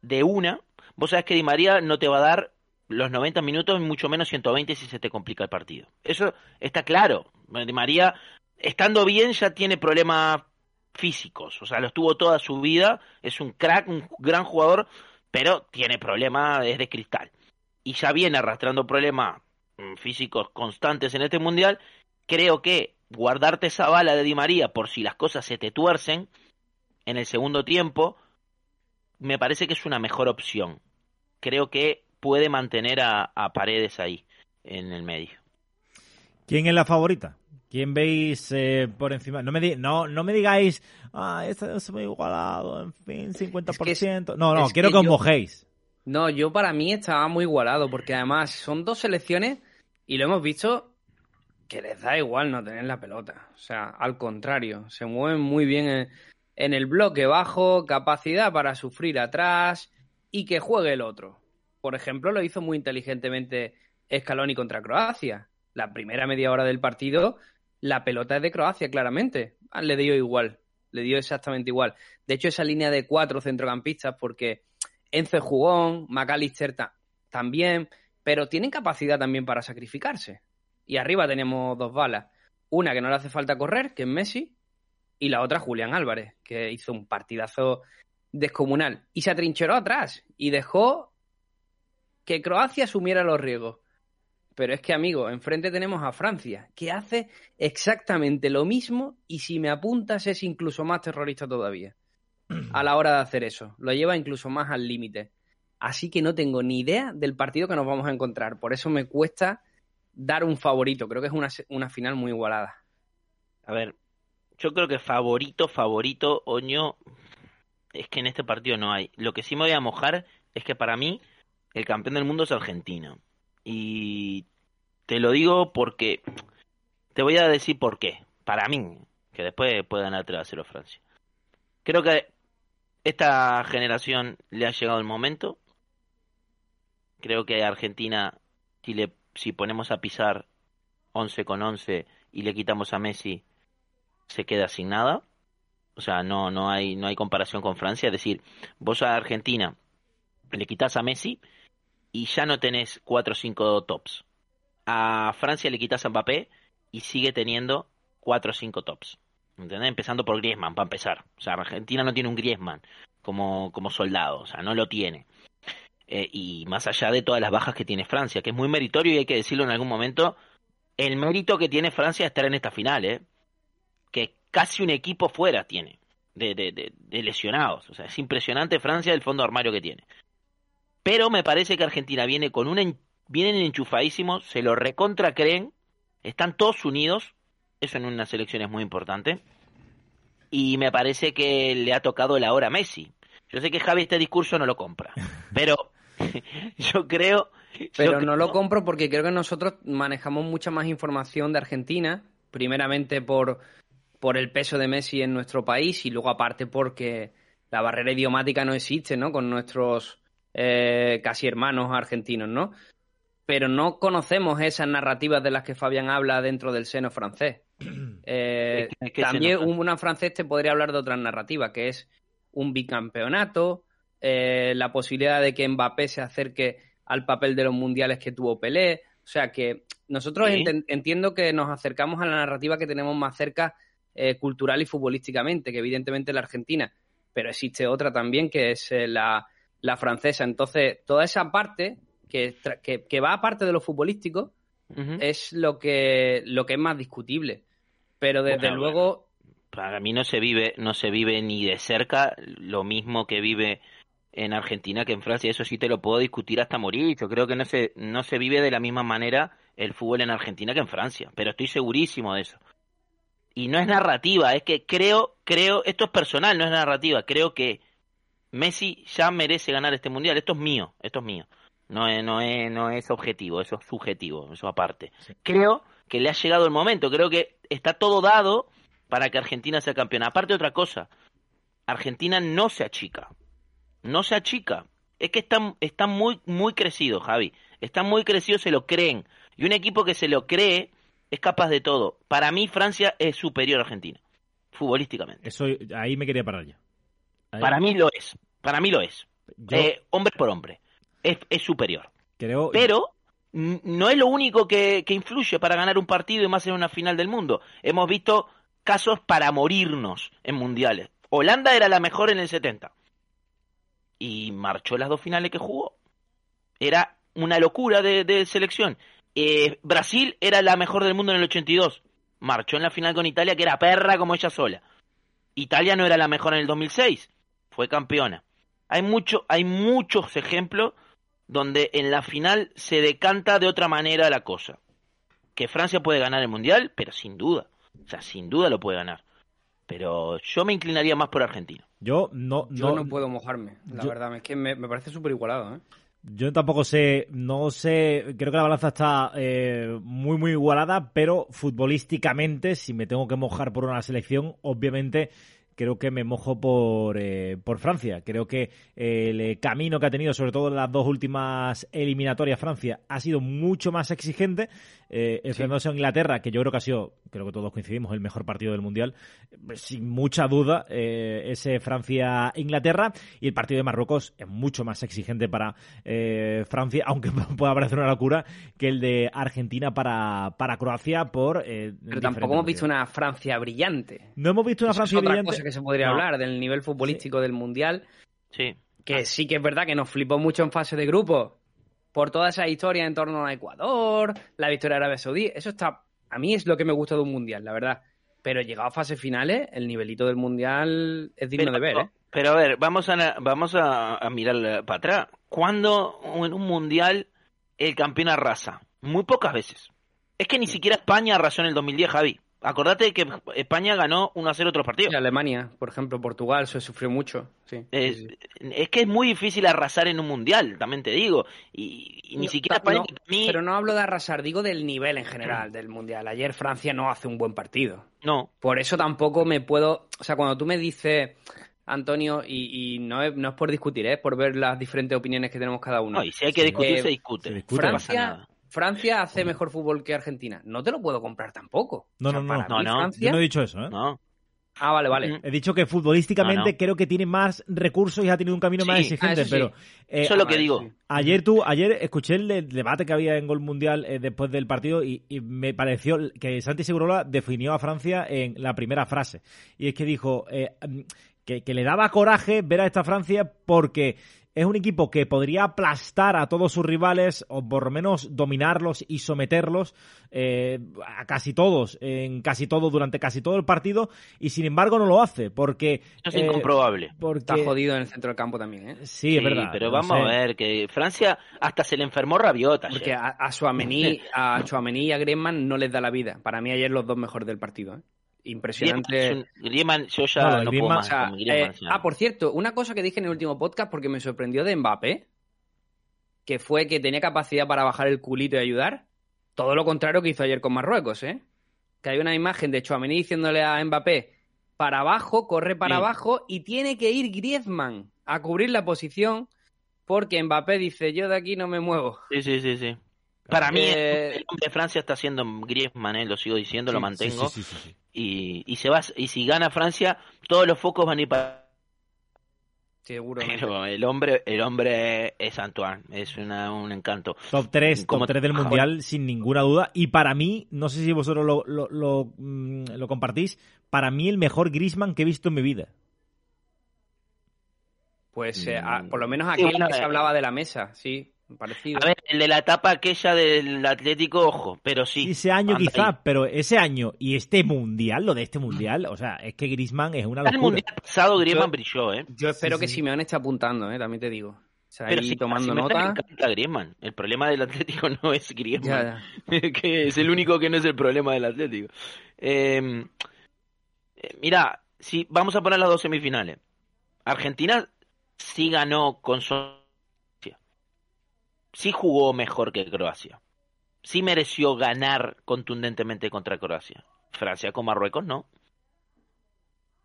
de una, vos sabés que Di María no te va a dar los 90 minutos, mucho menos 120 si se te complica el partido. Eso está claro. Di María, estando bien, ya tiene problemas físicos. O sea, los tuvo toda su vida. Es un crack, un gran jugador, pero tiene problemas, es de cristal. Y ya viene arrastrando problemas mm, físicos constantes en este mundial. Creo que guardarte esa bala de Di María por si las cosas se te tuercen en el segundo tiempo me parece que es una mejor opción. Creo que puede mantener a, Paredes ahí, en el medio. ¿Quién es la favorita? ¿Quién veis eh, por encima? No me, no, no me digáis, ah, este es muy igualado, en fin, 50%. no, no, quiero que, os mojéis. No, yo para mí estaba muy igualado, porque además son dos selecciones y lo hemos visto que les da igual no tener la pelota. O sea, al contrario, se mueven muy bien en, en el bloque bajo, capacidad para sufrir atrás y que juegue el otro. Por ejemplo, lo hizo muy inteligentemente Scaloni contra Croacia. La primera media hora del partido, la pelota es de Croacia, claramente. Ah, le dio igual, le dio exactamente igual. De hecho, esa línea de cuatro centrocampistas, porque Enzo jugón, McAllister también, pero tienen capacidad también para sacrificarse. Y arriba tenemos dos balas. Una que no le hace falta correr, que es Messi, y la otra Julián Álvarez, que hizo un partidazo descomunal. Y se atrincheró atrás y dejó que Croacia asumiera los riesgos. Pero es que, amigo, enfrente tenemos a Francia, que hace exactamente lo mismo y si me apuntas es incluso más terrorista todavía a la hora de hacer eso. Lo lleva incluso más al límite. Así que no tengo ni idea del partido que nos vamos a encontrar. Por eso me cuesta dar un favorito. Creo que es una, final muy igualada. A ver, yo creo que favorito, favorito, Oño, es que en este partido no hay. Lo que sí me voy a mojar es que para mí el campeón del mundo es Argentina. Y te lo digo porque te voy a decir por qué. Para mí, que después puede ganar 3 a 0 Francia. Creo que esta generación le ha llegado el momento. Creo que Argentina, si, le, si ponemos a pisar 11 con 11 y le quitamos a Messi, se queda sin nada. O sea, no, no, hay, no hay comparación con Francia. Es decir, vos a Argentina le quitas a Messi y ya no tenés 4 o 5 tops. A Francia le quitas a Mbappé y sigue teniendo 4 o 5 tops. ¿Entendés? Empezando por Griezmann, para empezar. O sea, Argentina no tiene un Griezmann como, como soldado, o sea, no lo tiene. Eh, y más allá de todas las bajas que tiene Francia, que es muy meritorio y hay que decirlo en algún momento, el mérito que tiene Francia es estar en esta final, ¿eh? Casi un equipo fuera tiene de, de, de, lesionados. O sea, es impresionante Francia el fondo armario que tiene. Pero me parece que Argentina viene con un vienen enchufadísimos, se lo recontra creen, están todos unidos, eso en una selección es muy importante. Y me parece que le ha tocado la hora a Messi. Yo sé que Javi este discurso no lo compra, pero yo creo... Pero no lo compro porque creo que nosotros manejamos mucha más información de Argentina, primeramente por, por el peso de Messi en nuestro país y luego aparte porque la barrera idiomática no existe, ¿no? Con nuestros eh, casi hermanos argentinos, ¿no? Pero no conocemos esas narrativas de las que Fabián habla dentro del seno francés. Eh, también una francés te podría hablar de otra narrativa, que es un bicampeonato, eh, la posibilidad de que Mbappé se acerque al papel de los mundiales que tuvo Pelé. O sea que nosotros entiendo que nos acercamos a la narrativa que tenemos más cerca eh, cultural y futbolísticamente, que evidentemente la Argentina, pero existe otra también que es la, la, francesa. Entonces, toda esa parte que, que, va aparte de lo futbolístico es lo que, lo que es más discutible. Pero desde luego. Para mí no se vive, no se vive ni de cerca lo mismo que vive en Argentina que en Francia. Eso sí te lo puedo discutir hasta morir. Yo creo que no se, no se vive de la misma manera el fútbol en Argentina que en Francia. Pero estoy segurísimo de eso. Y no es narrativa, es que creo, creo, esto es personal, no es narrativa. Creo que Messi ya merece ganar este mundial. Esto es mío, esto es mío. No es, no es, no es objetivo, eso es subjetivo, eso aparte. Creo que le ha llegado el momento. Creo que está todo dado para que Argentina sea campeona. Aparte otra cosa, Argentina no se achica. No se achica. Es que están, está muy, muy crecido, Javi. Están muy crecidos, se lo creen. Y un equipo que se lo cree es capaz de todo. Para mí, Francia es superior a Argentina, futbolísticamente. Eso, ahí me quería parar ya. Para mí lo es. Para mí lo es. Eh, hombre por hombre. Es, es superior. Creo... Pero no es lo único que, influye para ganar un partido y más en una final del mundo. Hemos visto casos para morirnos en mundiales. Holanda era la mejor en el 70 y marchó las dos finales que jugó. Era una locura de, selección. Eh, Brasil era la mejor del mundo en el 82. Marchó en la final con Italia, que era perra como ella sola. Italia no era la mejor en el 2006. Fue campeona. Hay, mucho, hay muchos ejemplos donde en la final se decanta de otra manera la cosa. Que Francia puede ganar el Mundial, pero sin duda. O sea, sin duda lo puede ganar. Pero yo me inclinaría más por Argentina. Yo no, Yo no, no puedo mojarme, la yo- verdad. Es que me, me parece súper igualado, ¿eh? Yo tampoco sé, no sé, creo que la balanza está eh, muy, muy igualada, pero futbolísticamente, si me tengo que mojar por una selección, obviamente creo que me mojo por, eh, por Francia. Creo que el eh, camino que ha tenido, sobre todo en las dos últimas eliminatorias, Francia ha sido mucho más exigente, eh, enfrentándose a Inglaterra, que yo creo que ha sido, creo que todos coincidimos, el mejor partido del Mundial, eh, sin mucha duda, eh, ese Francia-Inglaterra, y el partido de Marruecos es mucho más exigente para eh, Francia, aunque pueda parecer una locura, que el de Argentina para, para Croacia por... Pero tampoco hemos visto una Francia brillante. No hemos visto una Francia brillante. Que se podría No. hablar del nivel futbolístico del Mundial. Sí. Que sí que es verdad que nos flipó mucho en fase de grupo por toda esa historia en torno a Ecuador, la victoria de Arabia Saudí. Eso está. A mí es lo que me gusta de un mundial, la verdad. Pero llegado a fases finales, el nivelito del mundial es digno Pero, de ver, ¿eh? pero a ver, vamos a, vamos a, a mirar para atrás. ¿Cuándo en un mundial el campeón arrasa? Muy pocas veces. Es que ni siquiera España arrasó en el 2010, Javi. Acordate que España ganó 1 a 0 otros partidos. Alemania, por ejemplo, Portugal, se sufrió mucho. Sí, Es, sí. es que es muy difícil arrasar en un mundial, también te digo. Y, y ni No, siquiera España, no, mí- Pero no hablo de arrasar, digo del nivel en general del mundial. Ayer Francia no hace un buen partido. no. Por eso tampoco me puedo. O sea, cuando tú me dices, Antonio, y, y no, es, no es por discutir, ¿eh? es por ver las diferentes opiniones que tenemos cada uno. No, y si hay que discutir, Eh, se discute. se discute. Francia. Francia hace mejor fútbol que Argentina. No te lo puedo comprar tampoco. No, O sea, no, no. No, no. Francia- Yo no he dicho eso, ¿eh? No. Ah, vale, vale. Mm. He dicho que futbolísticamente No, no. creo que tiene más recursos y ha tenido un camino más exigente, ah, eso sí. pero eh, Eso es lo Ah, que digo. ayer tú, ayer escuché el, de- debate que había en Gol Mundial eh, después del partido y, y me pareció que Santi Segurola definió a Francia en la primera frase y es que dijo eh, mm, que, que le daba coraje ver a esta Francia porque es un equipo que podría aplastar a todos sus rivales o por lo menos dominarlos y someterlos eh, a casi todos, en casi todo, durante casi todo el partido y sin embargo no lo hace porque... Es eh, incomprobable. porque Está jodido en el centro del campo también, ¿eh? Sí, es verdad. pero no vamos sé. a ver que Francia hasta se le enfermó Rabiota. ayer. Porque a, a a Chouameni y a Griezmann no les da la vida. Para mí ayer los dos mejores del partido, ¿eh? Impresionante. Griezmann, yo ya No, puedo más O sea, con Griezmann, eh, ah, por cierto, una cosa que dije en el último podcast porque me sorprendió de Mbappé, que fue que tenía capacidad para bajar el culito y ayudar. Todo lo contrario que hizo ayer con Marruecos, ¿eh? Que hay una imagen de Chouameni diciéndole a Mbappé para abajo, corre para Sí. abajo y tiene que ir Griezmann a cubrir la posición porque Mbappé dice yo de aquí no me muevo. Sí, sí, sí, sí. Para mí, Eh, el hombre de Francia está siendo Griezmann, eh, lo sigo diciendo, lo Sí, mantengo. Sí, sí, sí, sí. Y, y se va, y si gana Francia, todos los focos van a ir para. Seguro. Pero el hombre, el hombre es Antoine, es una, un encanto. Top 3, ¿Cómo top 3 del Mundial, sin ninguna duda. Y para mí, no sé si vosotros lo, lo, lo, mm, lo compartís, para mí el mejor Grisman que he visto en mi vida. Pues eh, a- Mm. por lo menos Sí, aquí bueno, que se hablaba de la mesa, sí, parecido. A ver, el de la etapa aquella del Atlético, ojo, pero sí. ese año anda quizá, ahí. pero ese año y este Mundial, lo de este Mundial, o sea, es que Grisman es una El locura. mundial pasado Griezmann Yo- brilló, ¿eh? Yo espero sí, que sí. Simeone esté apuntando, eh, también te digo. O sea, Pero ahí sí, tomando le nota. encanta Griezmann. El problema del Atlético no es Griezmann. Ya, ya. que es el único que no es el problema del Atlético. Eh, eh, mira, si vamos a poner las dos semifinales. Argentina sí ganó con Suecia. Sí jugó mejor que Croacia. Sí mereció ganar contundentemente contra Croacia. Francia con Marruecos no.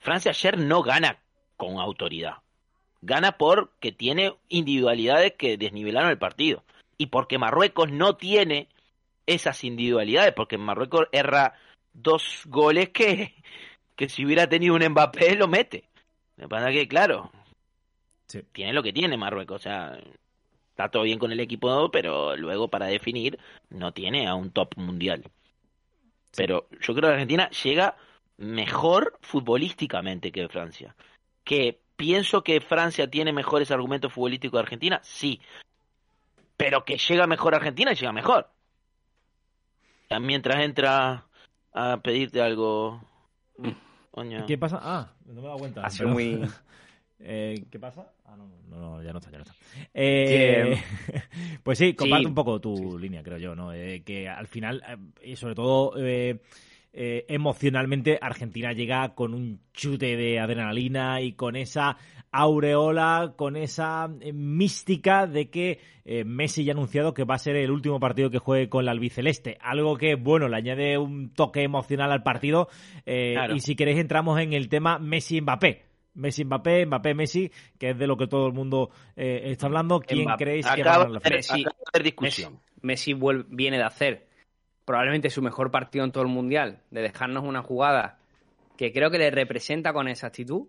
Francia ayer no gana con autoridad. Gana porque tiene individualidades que desnivelaron el partido. Y porque Marruecos no tiene esas individualidades, porque Marruecos erra dos goles que, que si hubiera tenido un Mbappé lo mete. Me pasa que, claro, Sí. tiene lo que tiene Marruecos, o sea, está todo bien con el equipo, pero luego para definir no tiene a un top mundial. Pero yo creo que Argentina llega mejor futbolísticamente que Francia. Que pienso que Francia tiene mejores argumentos futbolísticos de Argentina, sí. Pero que llega mejor Argentina, llega mejor. Mientras entra a pedirte algo. Coño. ¿Qué pasa? Ah, no me he dado cuenta. Muy. Eh, ¿Qué pasa? Ah, no, no, ya no está, ya no está. Eh, pues sí, comparte un poco tu línea, creo yo, ¿no? Eh, que al final, y sobre todo emocionalmente, Argentina llega con un chute de adrenalina y con esa aureola, con esa mística de que Messi ya ha anunciado que va a ser el último partido que juegue con la albiceleste. Algo que, bueno, le añade un toque emocional al partido. Y si queréis, entramos en el tema Messi-Mbappé Messi Mbappé, Mbappé Messi, que es de lo que todo el mundo eh, está hablando. ¿Quién creéis que va a ganar la final? Messi, discusión. Messi, viene de hacer probablemente su mejor partido en todo el mundial, de dejarnos una jugada que creo que le representa con esa actitud,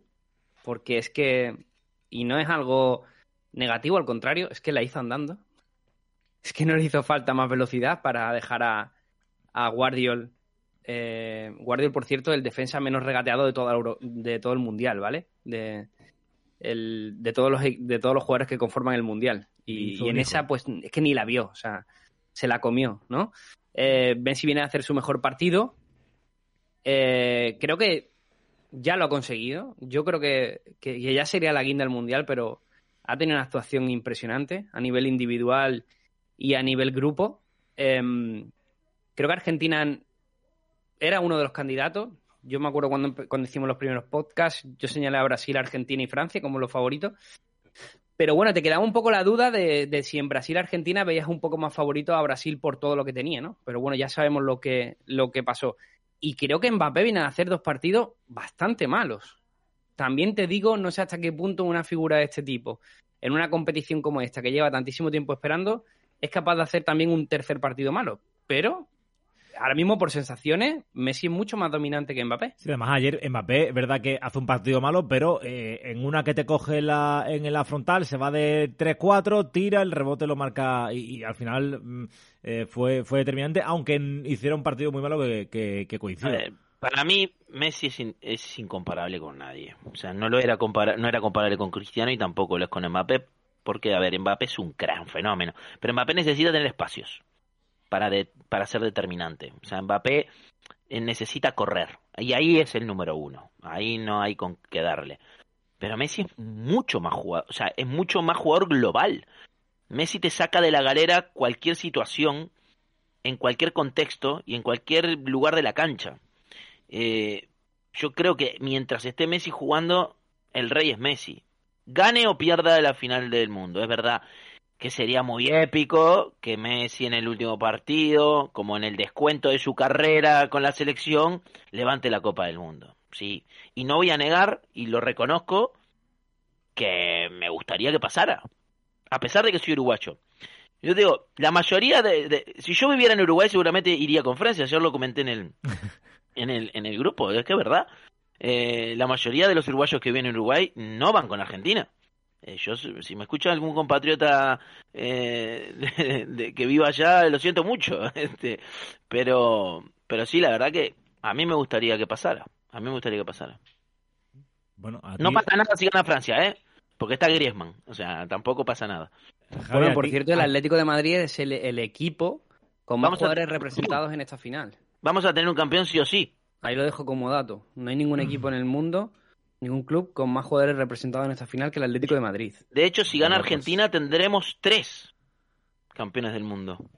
porque es que, y no es algo negativo, al contrario, es que la hizo andando. Es que no le hizo falta más velocidad para dejar a, a Guardiol eh, Guardiol, por cierto, el defensa menos regateado de todo, de todo el mundial, ¿vale? De, de, todos los, de todos los jugadores que conforman el mundial. Y, en esa, pues es que ni la vio, o sea, se la comió, ¿no? Eh, si viene a hacer su mejor partido. Eh, creo que ya lo ha conseguido. Yo creo que, que, ya sería la guinda del mundial, pero ha tenido una actuación impresionante a nivel individual y a nivel grupo. Em, creo que Argentina era uno de los candidatos. Yo me acuerdo cuando, cuando hicimos los primeros podcasts, yo señalé a Brasil, Argentina y Francia como los favoritos. Pero bueno, te quedaba un poco la duda de, si en Brasil Argentina veías un poco más favorito a Brasil por todo lo que tenía, ¿no? Pero bueno, ya sabemos lo que, lo que pasó. Y creo que Mbappé viene a hacer dos partidos bastante malos. También te digo, no sé hasta qué punto una figura de este tipo, en una competición como esta, que lleva tantísimo tiempo esperando, es capaz de hacer también un tercer partido malo. Pero ahora mismo por sensaciones, Messi es mucho más dominante que Mbappé. Sí, además ayer Mbappé, es verdad que hace un partido malo, pero eh, en una que te coge la, en la frontal se va de 3-4, tira, el rebote lo marca y, al final mm, eh, fue, fue determinante, aunque hiciera un partido muy malo que, que, coincide. para mí, Messi es, incomparable con nadie. O sea, no, lo era no era comparable con Cristiano y tampoco lo es con Mbappé, porque, a ver, Mbappé es un gran fenómeno, pero Mbappé necesita tener espacios para, para ser determinante. O sea, Mbappé eh, necesita correr. Y ahí es el número uno. Ahí no hay con qué darle. Pero Messi es mucho más jugador. O sea, es mucho más jugador global. Messi te saca de la galera cualquier situación, en cualquier contexto y en cualquier lugar de la cancha. Eh, yo creo que mientras esté Messi jugando, el rey es Messi. Gane o pierda la final del mundo, es verdad que sería muy épico que Messi en el último partido, como en el descuento de su carrera con la selección, levante la Copa del Mundo. Sí, y no voy a negar, y lo reconozco, que me gustaría que pasara, a pesar de que soy uruguayo. Yo digo, la mayoría de, si yo viviera en Uruguay seguramente iría con Francia, ayer lo comenté en el, en el, en el grupo, es que es verdad. Eh, la mayoría de los uruguayos que vienen en Uruguay no van con Argentina. Eh, yo, si me escucha algún compatriota eh, de, que viva allá, lo siento mucho. Este, pero, pero sí, la verdad que a mí me gustaría que pasara. A mí me gustaría que pasara. Bueno, No pasa nada si gana Francia, ¿eh? Porque está Griezmann. O sea, tampoco pasa nada. bueno, por cierto, el Atlético de Madrid es el, equipo con más jugadores representados en esta final. Vamos a tener un campeón sí o sí. Ahí lo dejo como dato. No hay ningún equipo en el mundo ningún club con más jugadores representados en esta final que el Atlético de Madrid. De hecho, si gana Argentina, tendremos tres campeones del mundo.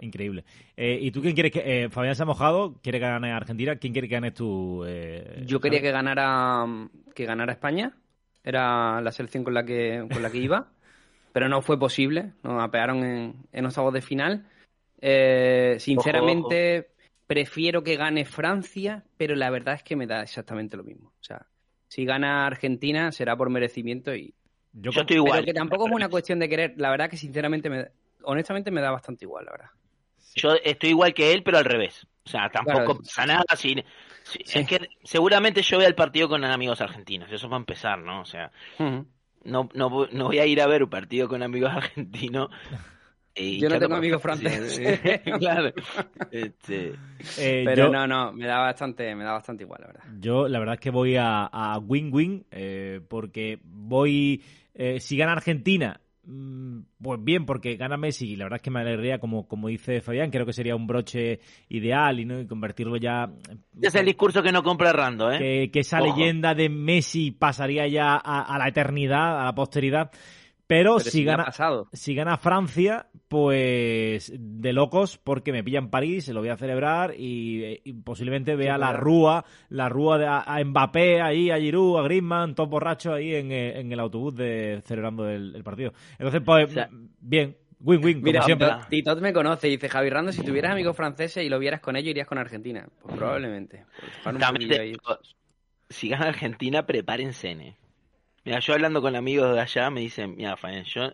Increíble. Eh, ¿Y tú quién quieres que... Eh, Fabián se ha mojado, quiere que gane Argentina. ¿Quién quiere que gane tú? Eh, Yo quería que ganara, que ganara España. Era la selección con la que, con la que iba. pero no fue posible. Nos apearon en, en octavos de final. sinceramente, prefiero que gane Francia, pero la verdad es que me da exactamente lo mismo. O sea, si gana Argentina será por merecimiento y yo, estoy igual. Pero que tampoco es una cuestión de querer. La verdad que sinceramente, me, honestamente me da bastante igual, la verdad. Yo estoy igual que él, pero al revés. O sea, tampoco pasa nada. Si, Es que seguramente yo veo el partido con amigos argentinos. Eso va a empezar, ¿no? O sea, no, no, no voy a ir a ver un partido con amigos argentinos yo no tengo amigos franceses. claro. Este, eh, pero no, no, me da bastante, me da bastante igual, la verdad. Yo la verdad es que voy a win-win eh, porque voy, eh, si gana Argentina, mm, pues bien, porque gana Messi y la verdad es que me alegría, como, como dice Fabián, creo que sería un broche ideal y, ¿no? y convertirlo ya... Es el discurso que no compra Rando, ¿eh? Que, que esa Ojo. leyenda de Messi pasaría ya a, a la eternidad, a la posteridad. Pero, Pero si gana, pasado. si gana Francia, pues de locos, porque me pilla en París, se lo voy a celebrar y, y posiblemente vea la claro. rúa, la rúa de a, a Mbappé ahí, a Giroud, a Griezmann, todos borrachos ahí en, eh, en el autobús de celebrando el, el partido. Entonces, pues, O sea, bien, win-win, como Mira, siempre. Titot- me conoce y dice, Javi Rando, si tuvieras amigos franceses y lo vieras con ellos, irías con Argentina. Pues probablemente. Pues un También ahí. si gana Argentina, prepárense. ¿eh? Mira, yo hablando con amigos de allá me dicen, mira, Fabián, yo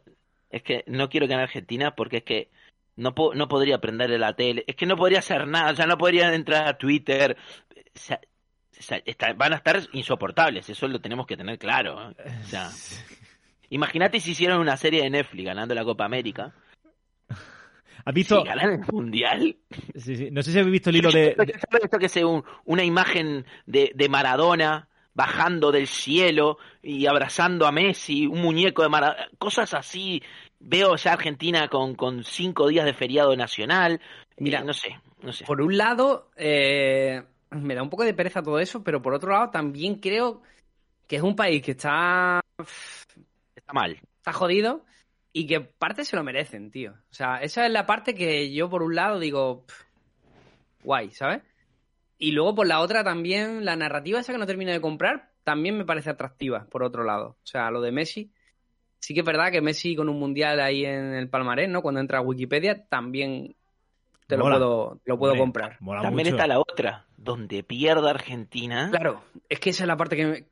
es que no quiero ganar Argentina porque es que no, po- no podría prenderle la tele, es que no podría hacer nada, o sea, no podría entrar a Twitter. O sea, o sea, está- van a estar insoportables, eso lo tenemos que tener claro. ¿eh? O sea, imagínate si hicieran una serie de Netflix ganando la Copa América. ¿Has visto? Si ganan el Mundial. Sí, sí. No sé si habéis visto el hilo de... ¿Sabes esto que un- una imagen de, de Maradona bajando del cielo y abrazando a Messi, un muñeco de Maradona, cosas así. Veo ya Argentina con, con cinco días de feriado nacional. Mira, Eh, no sé, no sé. Por un lado, eh, me da un poco de pereza todo eso, pero por otro lado, también creo que es un país que está, Está mal. está jodido y que parte se lo merecen, tío. O sea, esa es la parte que yo, por un lado, digo, pff, guay, ¿sabes? Y luego, por la otra, también la narrativa esa que no termino de comprar, también me parece atractiva, por otro lado. O sea, lo de Messi. Sí que es verdad que Messi con un mundial ahí en el palmarés, ¿no? Cuando entra a Wikipedia, también te lo puedo, te lo puedo comprar. mola También mucho. está la otra, donde pierda Argentina. Claro, es que esa es la parte que me...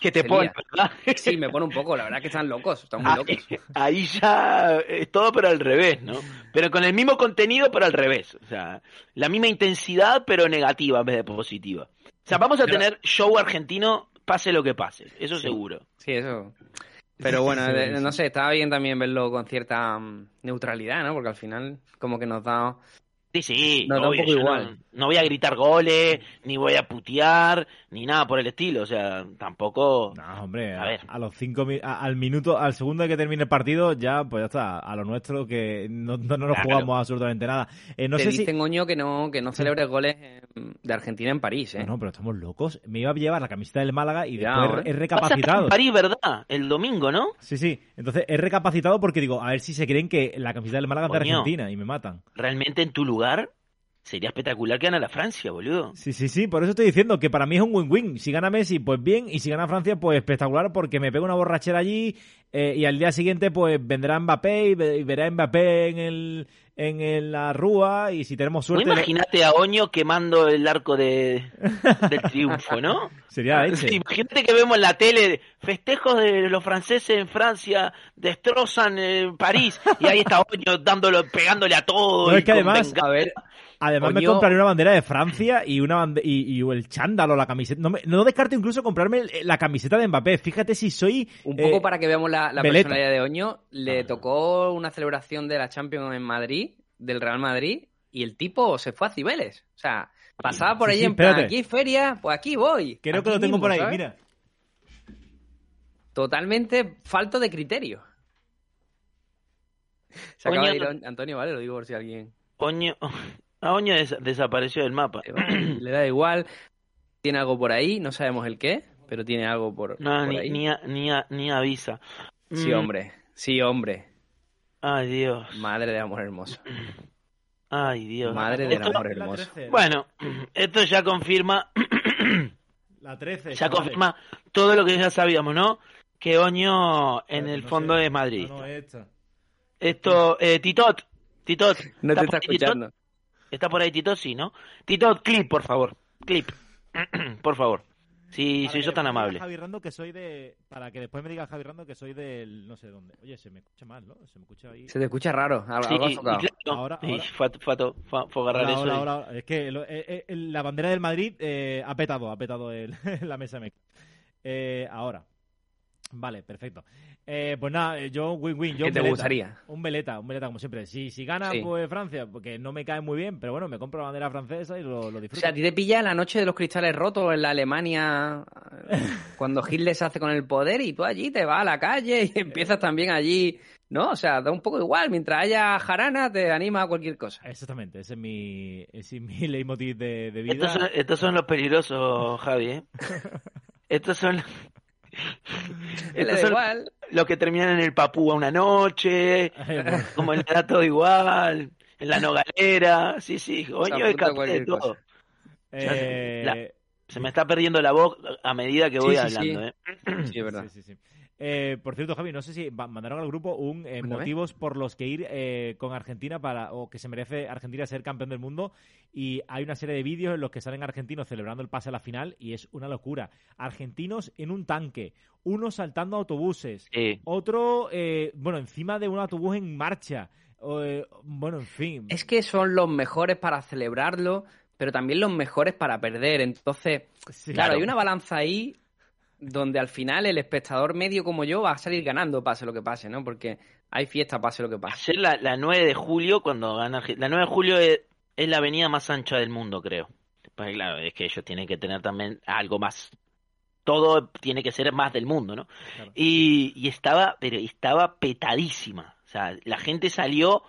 Que te pone. ¿verdad? Sí, me pone un poco, la verdad que están locos, están muy Ahí, locos. ahí ya es todo pero al revés, ¿no? Pero con el mismo contenido pero al revés. O sea, la misma intensidad pero negativa en vez de positiva. O sea, vamos a Pero- tener show argentino pase lo que pase, eso Sí. seguro. Sí, eso. Pero bueno, Sí, de- sí. no sé, estaba bien también verlo con cierta mm, neutralidad, ¿no? Porque al final como que nos da... Sí, sí, obvio, igual. No, no voy a gritar goles, ni voy a putear, ni nada por el estilo. O sea, tampoco... No, hombre, A a, ver. a los cinco mi- a- al minuto, al segundo de que termine el partido, ya, pues ya está, a lo nuestro que no, no, no nos Claro. jugamos absolutamente nada. Eh, no Te sé si... dicen, Oño, que no, que no celebres goles de Argentina en París, ¿eh? No, no, pero estamos locos. Me iba a llevar la camiseta del Málaga y después he ¿eh? Estar recapacitado. en París, ¿verdad? El domingo, ¿no? Sí, sí. Entonces he recapacitado porque digo, a ver si se creen que la camiseta del Málaga es de. Argentina y me matan. Realmente en tu lugar ayudar sería espectacular que gane la Francia, boludo. Sí, sí, sí. Por eso estoy diciendo que para mí es un win-win. Si gana Messi, pues bien. Y si gana Francia, pues espectacular porque me pego una borrachera allí eh, y al día siguiente pues vendrá Mbappé y, ve- y verá a Mbappé en el en el- la rúa y si tenemos Vos suerte... Imagínate a Oño quemando el arco de, del triunfo, ¿no? Sería. Sí, Imagínate que vemos en la tele festejos de los franceses en Francia, destrozan eh, París y ahí está Oño dándolo, pegándole a todo. No, y es que además- venganza. A ver, Además me compraré una bandera de Francia y una bande- y, y el chándalo, la camiseta. No, me- no descarto incluso comprarme la camiseta de Mbappé. Fíjate si soy... un eh, poco para que veamos la, personalidad de Oño, le tocó una celebración de la Champions en Madrid, del Real Madrid, y el tipo se fue a Cibeles. O sea, pasaba por Sí, ahí sí, en plan, aquí hay feria, pues aquí voy. Creo que lo tengo mismo, por ahí, ¿sabes? mira. Totalmente falto de criterio. Se acaba Oño, de ir Antonio, ¿vale? Lo digo por si alguien... Oño, a Oño des- desapareció del mapa. Le da igual. Tiene algo por ahí, no sabemos el qué, pero tiene algo por, No, por ni, ahí. ni, a- ni, a- ni avisa. Sí, Mm, hombre. Sí, hombre. Ay, Dios. Madre de amor hermoso. Ay, Dios. Madre del Esto- amor La hermoso. 13, Bueno, esto ya confirma La 13. ya confirma todo lo que ya sabíamos, ¿no? Que Oño en el no fondo sé. es Madrid. No, no, esta. Esto, eh, Titot, Titot, No te está Titot? ¿Está por ahí Titot? Sí, ¿no? Titot, clip, por favor, clip, por favor. Si Para soy yo tan me amable. Javi Rando que soy de... Para que después me diga Javi Rando que soy del... No sé dónde. Oye, se me escucha mal, ¿no? Se me escucha ahí... Se te escucha raro, algo, Sí, algo y afocado. claro, Ahora, ahora. fue, a- fue a to- fue a- fue a agarrar Hola, eso. hola, y- hola, hola. Es que lo- eh, eh, la bandera del Madrid eh, ha petado, ha petado el- la mesa. Eh, ahora. Vale, perfecto. Eh, pues nada, eh, yo win-win. Yo ¿Qué te veleta. gustaría? Un veleta, un veleta como siempre. Si, si gana, Sí. pues Francia, porque no me cae muy bien, pero bueno, me compro la bandera francesa y lo, lo O disfruto. sea, a ti te pilla la noche de los cristales rotos en la Alemania eh, cuando Hitler se hace con el poder y tú allí te vas a la calle y empiezas también allí ¿no? O sea, da un poco igual. Mientras haya jarana, te anima a cualquier cosa. Exactamente, ese es mi, ese es mi leitmotiv de, de vida. Estos son, estos son los peligrosos, Javi, ¿eh? estos son... Son igual. los que terminan en el Papúa una noche, como le da todo igual, en la nogalera, sí, sí, coño, escapé de todo. Eh, La- Se me está perdiendo la voz a medida que voy Sí, sí, sí. hablando, ¿eh? Sí, es verdad. Sí, sí, sí. Eh, por cierto, Javi, no sé si mandaron al grupo un eh, motivos por los que ir eh, con Argentina para o que se merece Argentina ser campeón del mundo y hay una serie de vídeos en los que salen argentinos celebrando el pase a la final y es una locura. Argentinos en un tanque, uno saltando autobuses, Sí. otro, eh, bueno, encima de un autobús en marcha. eh, bueno, en fin. Es que son los mejores para celebrarlo, pero también los mejores para perder. Entonces, Sí. claro, Claro. hay una balanza ahí donde al final el espectador medio como yo va a salir ganando pase lo que pase, ¿no? Porque hay fiesta pase lo que pase. Ayer la, la 9 de julio, cuando gana La 9 de julio es, es la avenida más ancha del mundo, creo. Pues claro, es que ellos tienen que tener también algo más. Todo tiene que ser más del mundo, ¿no? Claro. Y, y estaba, pero estaba petadísima. O sea, la gente salió.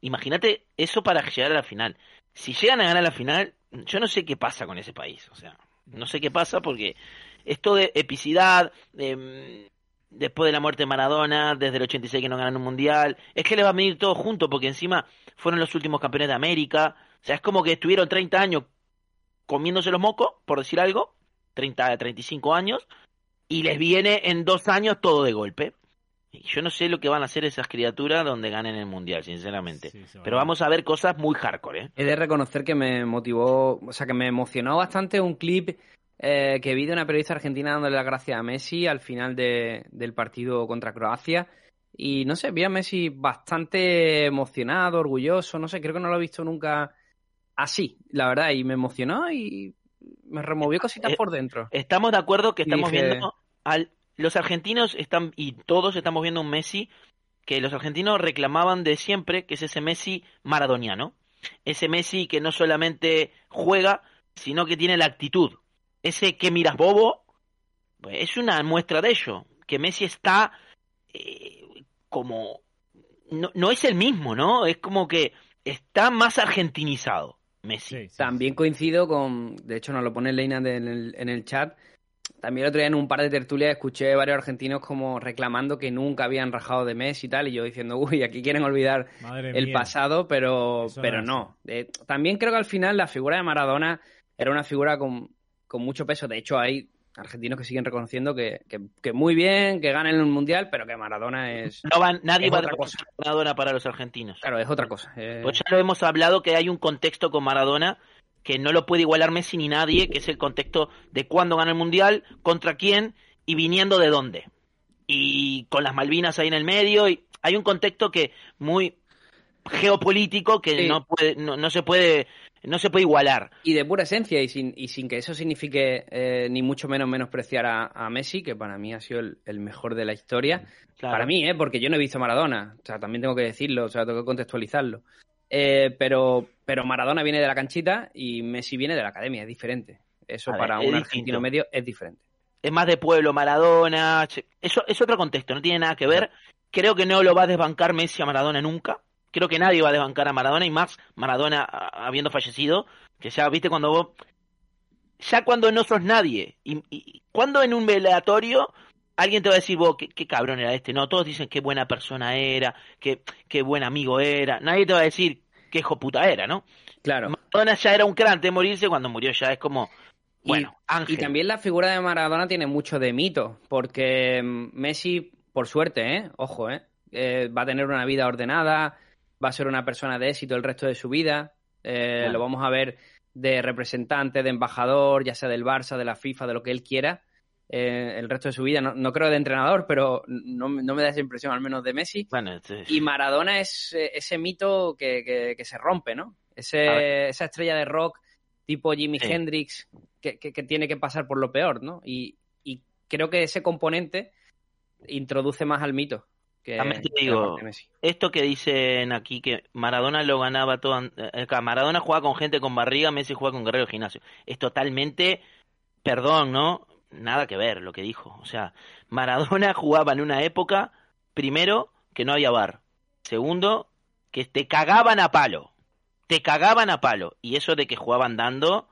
Imagínate eso para llegar a la final. Si llegan a ganar la final, yo no sé qué pasa con ese país. O sea, no sé qué pasa porque esto de epicidad, de, mm, después de la muerte de Maradona, desde el 86 que no ganan un mundial, es que le va a medir todo junto porque encima fueron los últimos campeones de América. O sea, es como que estuvieron 30 años comiéndose los mocos, por decir algo, 30, 35 años, y les viene en dos años todo de golpe. Y yo no sé lo que van a hacer esas criaturas donde ganen el mundial, sinceramente. Sí, Pero vamos a ver cosas muy hardcore, ¿eh? He de reconocer que me motivó, o sea, que me emocionó bastante un clip eh, que vi de una periodista argentina dándole las gracias a Messi al final de- del partido contra Croacia. Y no sé, vi a Messi bastante emocionado, orgulloso, no sé, creo que no lo he visto nunca así, la verdad, y me emocionó y me removió cositas Eh, por dentro. Estamos de acuerdo que estamos dije- viendo al los argentinos están y todos estamos viendo un Messi que los argentinos reclamaban de siempre, que es ese Messi maradoniano, ese Messi que no solamente juega, sino que tiene la actitud, ese que miras bobo, pues es una muestra de ello, que Messi está eh, como no, no es el mismo, ¿no? Es como que está más argentinizado Messi. Sí, sí, También coincido con, de hecho nos lo pone Leina en el, en el chat, también el otro día en un par de tertulias escuché varios argentinos como reclamando que nunca habían rajado de Messi y tal, y yo diciendo, uy, aquí quieren olvidar Madre el mía. pasado, pero, Eso pero no no. Eh, también creo que al final la figura de Maradona era una figura con, con mucho peso. De hecho, hay argentinos que siguen reconociendo que, que, que muy bien, que ganen el mundial, pero que Maradona es. No van, nadie Es va a otra defender a Maradona para los argentinos. Claro, es otra cosa. Eh, Pues ya lo hemos hablado que hay un contexto con Maradona que no lo puede igualar Messi ni nadie, que es el contexto de cuándo gana el Mundial, contra quién y viniendo de dónde. Y con las Malvinas ahí en el medio, y hay un contexto que muy geopolítico que Sí. no puede, no, no se puede, no se puede igualar. Y de pura esencia, y sin, y sin que eso signifique eh, ni mucho menos menospreciar a, a Messi, que para mí ha sido el, el mejor de la historia. Claro. Para mí, ¿eh? porque yo no he visto a Maradona. O sea, también tengo que decirlo, o sea, tengo que contextualizarlo. Eh, pero, pero Maradona viene de la canchita y Messi viene de la academia, es diferente. Eso ver, para es un distinto. argentino medio es diferente. es más de pueblo, Maradona, eso es otro contexto, no tiene nada que ver. Creo que no lo va a desbancar Messi a Maradona nunca. Creo que nadie va a desbancar a Maradona y más Maradona habiendo fallecido, que ya viste cuando vos ya cuando no sos nadie y, y cuando en un velatorio alguien te va a decir vos qué, qué cabrón era este, no, todos dicen qué buena persona era, qué, qué buen amigo era, nadie te va a decir qué hijo puta era, ¿no? Claro. Maradona ya era un crán antes de morirse, cuando murió ya es como bueno, Ángel. Y también la figura de Maradona tiene mucho de mito, porque mm, Messi, por suerte, ¿eh? ojo, ¿eh? Eh, va a tener una vida ordenada, va a ser una persona de éxito el resto de su vida, eh, Claro. lo vamos a ver de representante, de embajador, ya sea del Barça, de la FIFA, de lo que él quiera, eh, el resto de su vida. No, no creo de entrenador, pero no, no me da esa impresión, al menos de Messi. Bueno, este- Y Maradona es eh, ese mito que, que- que se rompe, ¿no? Ese, esa estrella de rock tipo Jimi Sí. Hendrix que, que- que tiene que pasar por lo peor, ¿no? Y, y creo que ese componente introduce más al mito que, También te digo, esto que dicen aquí que Maradona lo ganaba todo, eh, Maradona juega con gente con barriga, Messi juega con guerrero de gimnasio. Es totalmente, perdón, ¿no? Nada que ver lo que dijo. O sea, Maradona jugaba en una época, primero, que no había bar. Segundo, que te cagaban a palo. Te cagaban a palo. Y eso de que jugaban dando,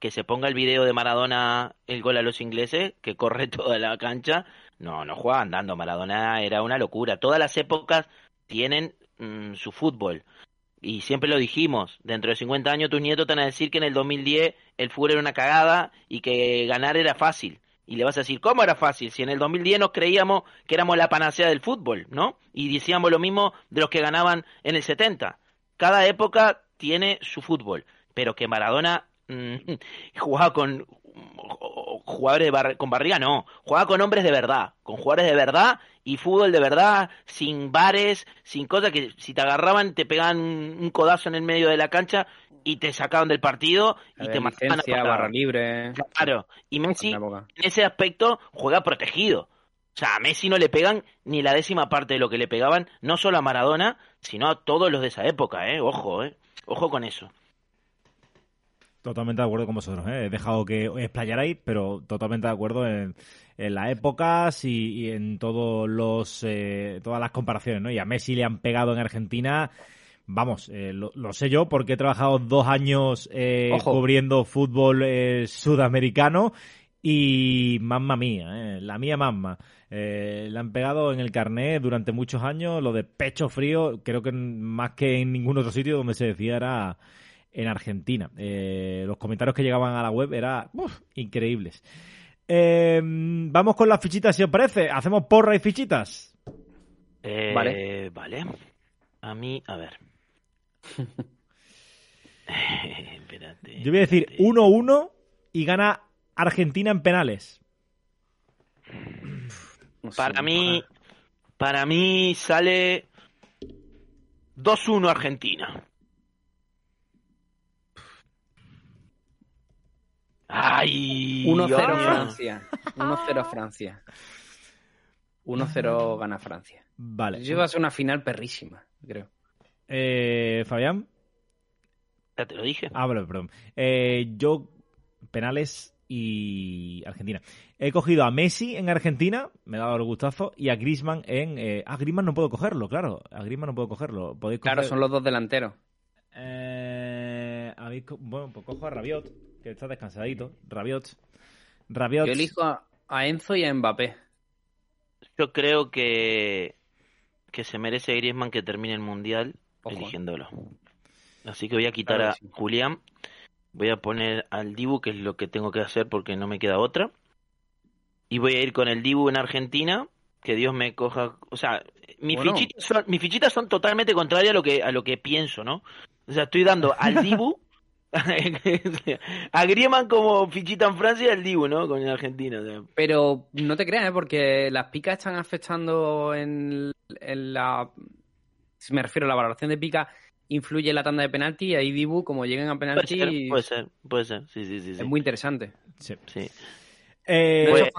que se ponga el video de Maradona, el gol a los ingleses, que corre toda la cancha. No, no jugaban dando. Maradona era una locura. Todas las épocas tienen mm, su fútbol. Y siempre lo dijimos, dentro de 50 años tus nietos te van a decir que en el 2010 el fútbol era una cagada y que ganar era fácil. Y le vas a decir, ¿cómo era fácil? Si en el 2010 nos creíamos que éramos la panacea del fútbol, ¿no? Y decíamos lo mismo de los que ganaban en el 70. Cada época tiene su fútbol, pero que Maradona mm, jugaba con jugadores con barriga, no, jugaba con hombres de verdad, con jugadores de verdad y fútbol de verdad, sin bares, sin cosas que si te agarraban te pegaban un codazo en el medio de la cancha y te sacaban del partido y te mataban a barra libre. Claro, y Messi en ese aspecto juega protegido. O sea, a Messi no le pegan ni la décima parte de lo que le pegaban, no solo a Maradona, sino a todos los de esa época, ¿eh? Ojo, ¿eh? Ojo con eso. Totalmente de acuerdo con vosotros, ¿eh? he dejado que explayarais, pero totalmente de acuerdo en, las épocas y, en todos los eh, todas las comparaciones, ¿no? Y a Messi le han pegado en Argentina Vamos, eh, lo, sé yo porque he trabajado dos años eh, cubriendo fútbol eh, sudamericano y mamma mía, la mía mamma. le han pegado en el carnet durante muchos años lo de pecho frío, creo que más que en ningún otro sitio donde se decía era en Argentina. los comentarios que llegaban a la web eran increíbles. vamos con las fichitas si os parece. ¿Hacemos porra y fichitas? vale. Vale. A mí, a ver. Yo voy a decir 1-1 y gana Argentina en penales. para mí, para mí sale 2-1 Argentina. Ay, 1-0 Francia. 1-0 Francia. 1-0 gana Francia. Vale. Yo va a ser una final perrísima, creo. Eh, Fabián. Ya te lo dije. Ah, perdón. Eh, yo, penales y Argentina. He cogido a Messi en Argentina, me ha dado el gustazo, y a Grisman en... Eh, ah, Grisman no puedo cogerlo, claro. A Grisman no puedo cogerlo. Claro, son los dos delanteros. Eh, bueno, pues cojo a Rabiot, que está descansadito. Rabiot. Rabiot. Yo elijo a Enzo y a Mbappé. Yo creo que, que se merece Griezmann que termine el Mundial eligiéndolo. Así que voy a quitar a Julián, voy a poner al Dibu, que es lo que tengo que hacer porque no me queda otra. Y voy a ir con el Dibu en Argentina, que Dios me coja, o sea, mis fichitas son, mis fichitas son totalmente contrarias a lo que a lo que pienso, ¿no? O sea, estoy dando al Dibu a Griezmann como fichita en Francia y al Dibu, ¿no? Con Argentina. Pero no te creas, ¿eh? porque las picas están afectando en, en la me refiero a la valoración de pica, influye en la tanda de penalti y ahí Dibu, como lleguen a penalti... Puede ser, puede ser, sí, sí, sí. Es muy interesante. Sí. sí. Eh,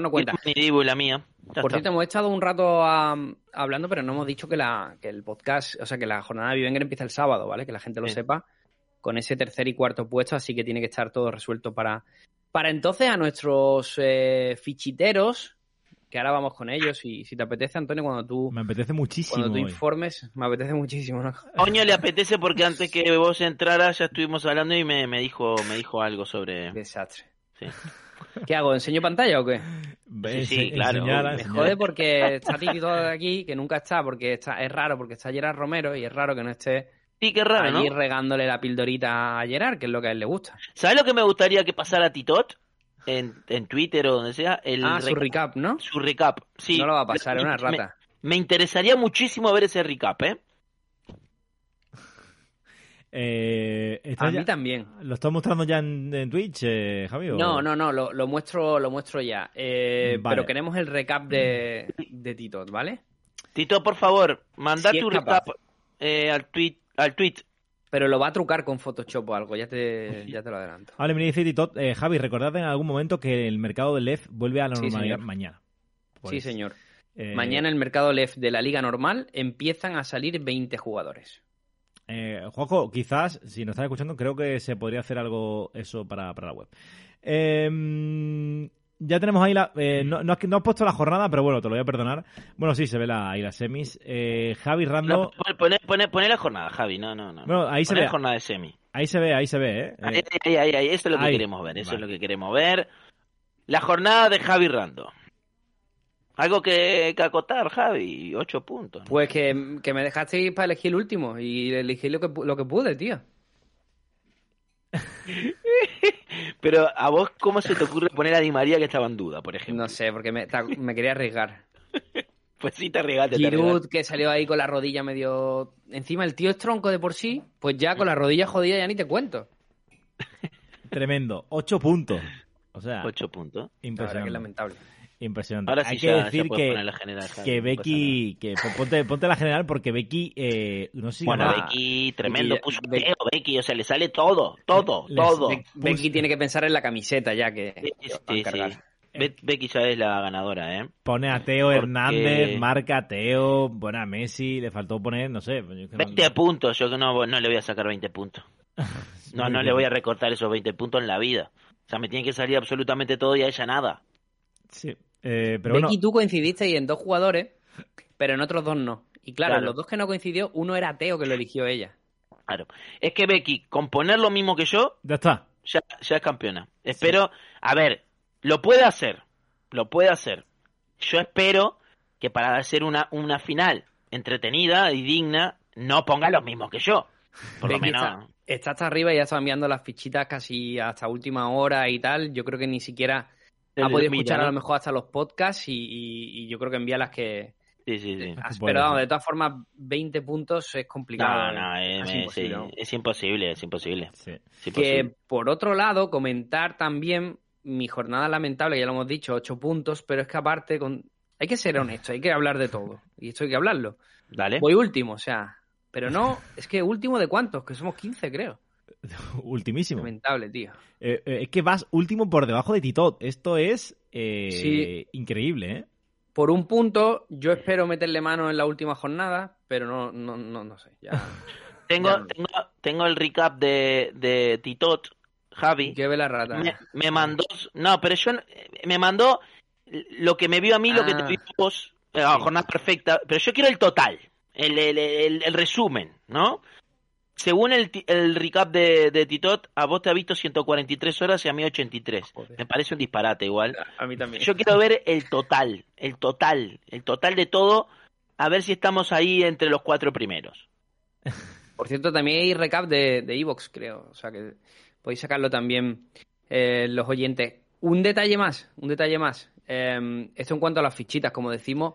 no cuenta. Dibu y la mía. Por cierto, hemos estado un rato hablando, pero no hemos dicho que, la, que el podcast, o sea, que la jornada de Vivenger empieza el sábado, ¿vale? Que la gente lo sepa, con ese tercer y cuarto puesto, así que tiene que estar todo resuelto para, para entonces a nuestros eh, fichiteros, que ahora vamos con ellos y si te apetece, Antonio, cuando tú... Me apetece muchísimo. Cuando tú informes, me apetece muchísimo. ¿no? Coño, le apetece porque antes que vos entraras ya estuvimos hablando y me, me dijo me dijo algo sobre... Desastre. Sí. ¿Qué hago? ¿Enseño pantalla o qué? Sí, sí, claro. me jode porque está Titi todo aquí, que nunca está, porque está, es raro, porque está Gerard Romero y es raro que no esté sí, qué raro, allí regándole la pildorita a Gerard, que es lo que a él le gusta. ¿Sabes lo que me gustaría que pasara a Titot? en, en Twitter o donde sea. El ah, su recap, ¿no? Su recap, sí. No lo va a pasar, es una rata. Me, interesaría muchísimo ver ese recap, ¿eh? eh a mí también. ¿Lo estás mostrando ya en, Twitch, eh, Javi? No, no, no, lo, muestro, lo muestro ya. Eh, pero queremos el recap de, de Tito, ¿vale? Tito, por favor, manda tu recap eh, al tweet, al tweet pero lo va a trucar con Photoshop o algo, ya te, ya te lo adelanto. Vale, me dice Tito, eh, Javi, recordad en algún momento que el mercado de LEF vuelve a la normalidad mañana. sí, pues, señor. Eh, mañana el mercado LEF de la liga normal empiezan a salir 20 jugadores. Eh, Juanjo, quizás, si nos estás escuchando, creo que se podría hacer algo eso para, para la web. Em, ya tenemos ahí la. eh, no, no, has- no has puesto la jornada, pero bueno, te lo voy a perdonar. Bueno, sí, se ve la, ahí las semis. Eh, Javi Rando. No, pone, pone, pone la jornada, Javi. No, no, no. Bueno, ahí se Pone ve. la jornada de semi. Ahí se ve, ahí se ve, ¿eh? Ahí, Eh, ahí, ahí, ahí, Eso es lo que ahí. queremos ver. Eso Vale. es lo que queremos ver. La jornada de Javi Rando. Algo que, que acotar, Javi. Ocho puntos. Pues que, que me dejasteis para elegir el último y elegí lo que, lo que pude, tío. Pero a vos, ¿cómo se te ocurre poner a Di María que estaba en duda, por ejemplo? No sé, porque me, ta- me quería arriesgar. Pues sí, te arriesgaste. te Giroud, que salió ahí con la rodilla medio... Encima el tío es tronco de por sí, pues ya con la rodilla jodida ya ni te cuento. Tremendo. Ocho puntos. O sea, Ocho puntos. La verdad que es impresionante. lamentable. Impresionante. Ahora sí Hay que ya, decir puedes que, poner la general, que Becky. Que, pon- ponte, ponte la general porque Becky. Eh, no sé si Bueno, Becky, tremendo Becky- puso Becky- Teo, Becky, o sea, le sale todo, todo, Les- todo. Be- Becky tiene que pensar en la camiseta ya que, Sí, va a sí. Be- Becky ya es la ganadora, ¿eh? Pone a Teo Porque- Hernández, marca a Teo, bueno, a Messi, le faltó poner, no sé. pues yo es que no- 20 puntos, yo que no, no le voy a sacar 20 puntos. No, no le voy a recortar esos 20 puntos en la vida. O sea, me tiene que salir absolutamente todo y a ella nada. Sí, eh, pero Becky bueno, y tú coincidisteis en dos jugadores, pero en otros dos no. Y claro, Claro. los dos que no coincidió, uno era Teo que lo eligió ella. Claro. Es que Becky, con poner lo mismo que yo, ya está. ya, ya es campeona. Espero, a ver, lo puede hacer, lo puede hacer. Yo espero que para hacer una, una final entretenida y digna, no ponga lo mismo que yo. Por lo menos. está, está hasta arriba y ya está enviando las fichitas casi hasta última hora y tal. Yo creo que ni siquiera ha podido escuchar ¿no? a lo mejor hasta los podcasts y, y- y yo creo que envía las que... Sí, sí, sí. Pero vamos, de todas formas, 20 puntos es complicado. No, no, eh, es, casi es- imposible, es imposible, es imposible. Sí. Es imposible. Que por otro lado, comentar también mi jornada lamentable, que ya lo hemos dicho, 8 puntos, pero es que aparte con... hay que ser honesto, hay que hablar de todo. Y esto hay que hablarlo. Dale. Voy último, o sea, pero no, es que último de cuántos, que somos 15 creo. Ultimísimo. Lamentable, tío. Eh, eh, es que vas último por debajo de Titot. Esto es eh, Sí. increíble, ¿eh? Por un punto, yo espero meterle mano en la última jornada, pero no, no, no, no sé. Ya. Tengo, Ya. tengo, tengo el recap de, de Titot, Javi. que ve la rata. Me, me mandó. No, pero yo. no- Me mandó lo que me vio a mí, lo que te Ah. vio vos. eh, La jornada perfecta. Pero yo quiero el total. El, el, el- el resumen, ¿no? Según el, el recap de, de Titot, a vos te ha visto 143 horas y a mí 83. Joder. Me parece un disparate igual. A mí también. Yo quiero ver el total, el total, el total de todo, a ver si estamos ahí entre los cuatro primeros. Por cierto, también hay recap de de Evox, creo. O sea que podéis sacarlo también eh, los oyentes. Un detalle más, un detalle más. Eh, esto en cuanto a las fichitas, como decimos,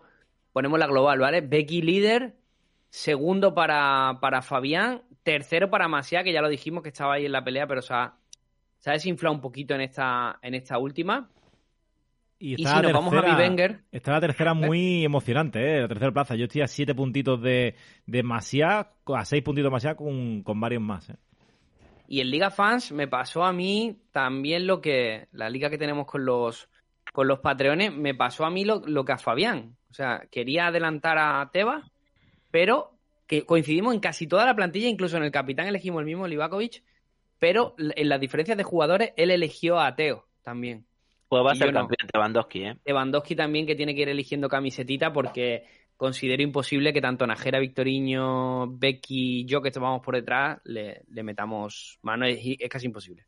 ponemos la global, ¿vale? Becky líder, segundo para, para Fabián, tercero para Masia, que ya lo dijimos que estaba ahí en la pelea, pero se ha, se ha desinflado un poquito en esta, en esta última. Y está si la nos vamos a Bivenger, Está la tercera muy emocionante, ¿eh? La tercera plaza. Yo estoy a siete puntitos de, de Masia, a seis puntitos de Masia con, con varios más, ¿eh? Y en Liga Fans me pasó a mí también lo que. La liga que tenemos con los con los Patreones, me pasó a mí lo, lo que a Fabián. O sea, quería adelantar a Teba, pero que coincidimos en casi toda la plantilla, incluso en el capitán elegimos el mismo Livakovic, pero en las diferencias de jugadores él eligió a Teo también. Pues va a ser yo no. campeón Lewandowski, ¿eh? Lewandowski también que tiene que ir eligiendo camisetita porque considero imposible que tanto Najera, Victoriño, Becky y yo que estábamos por detrás le, le metamos mano. Es, es casi imposible.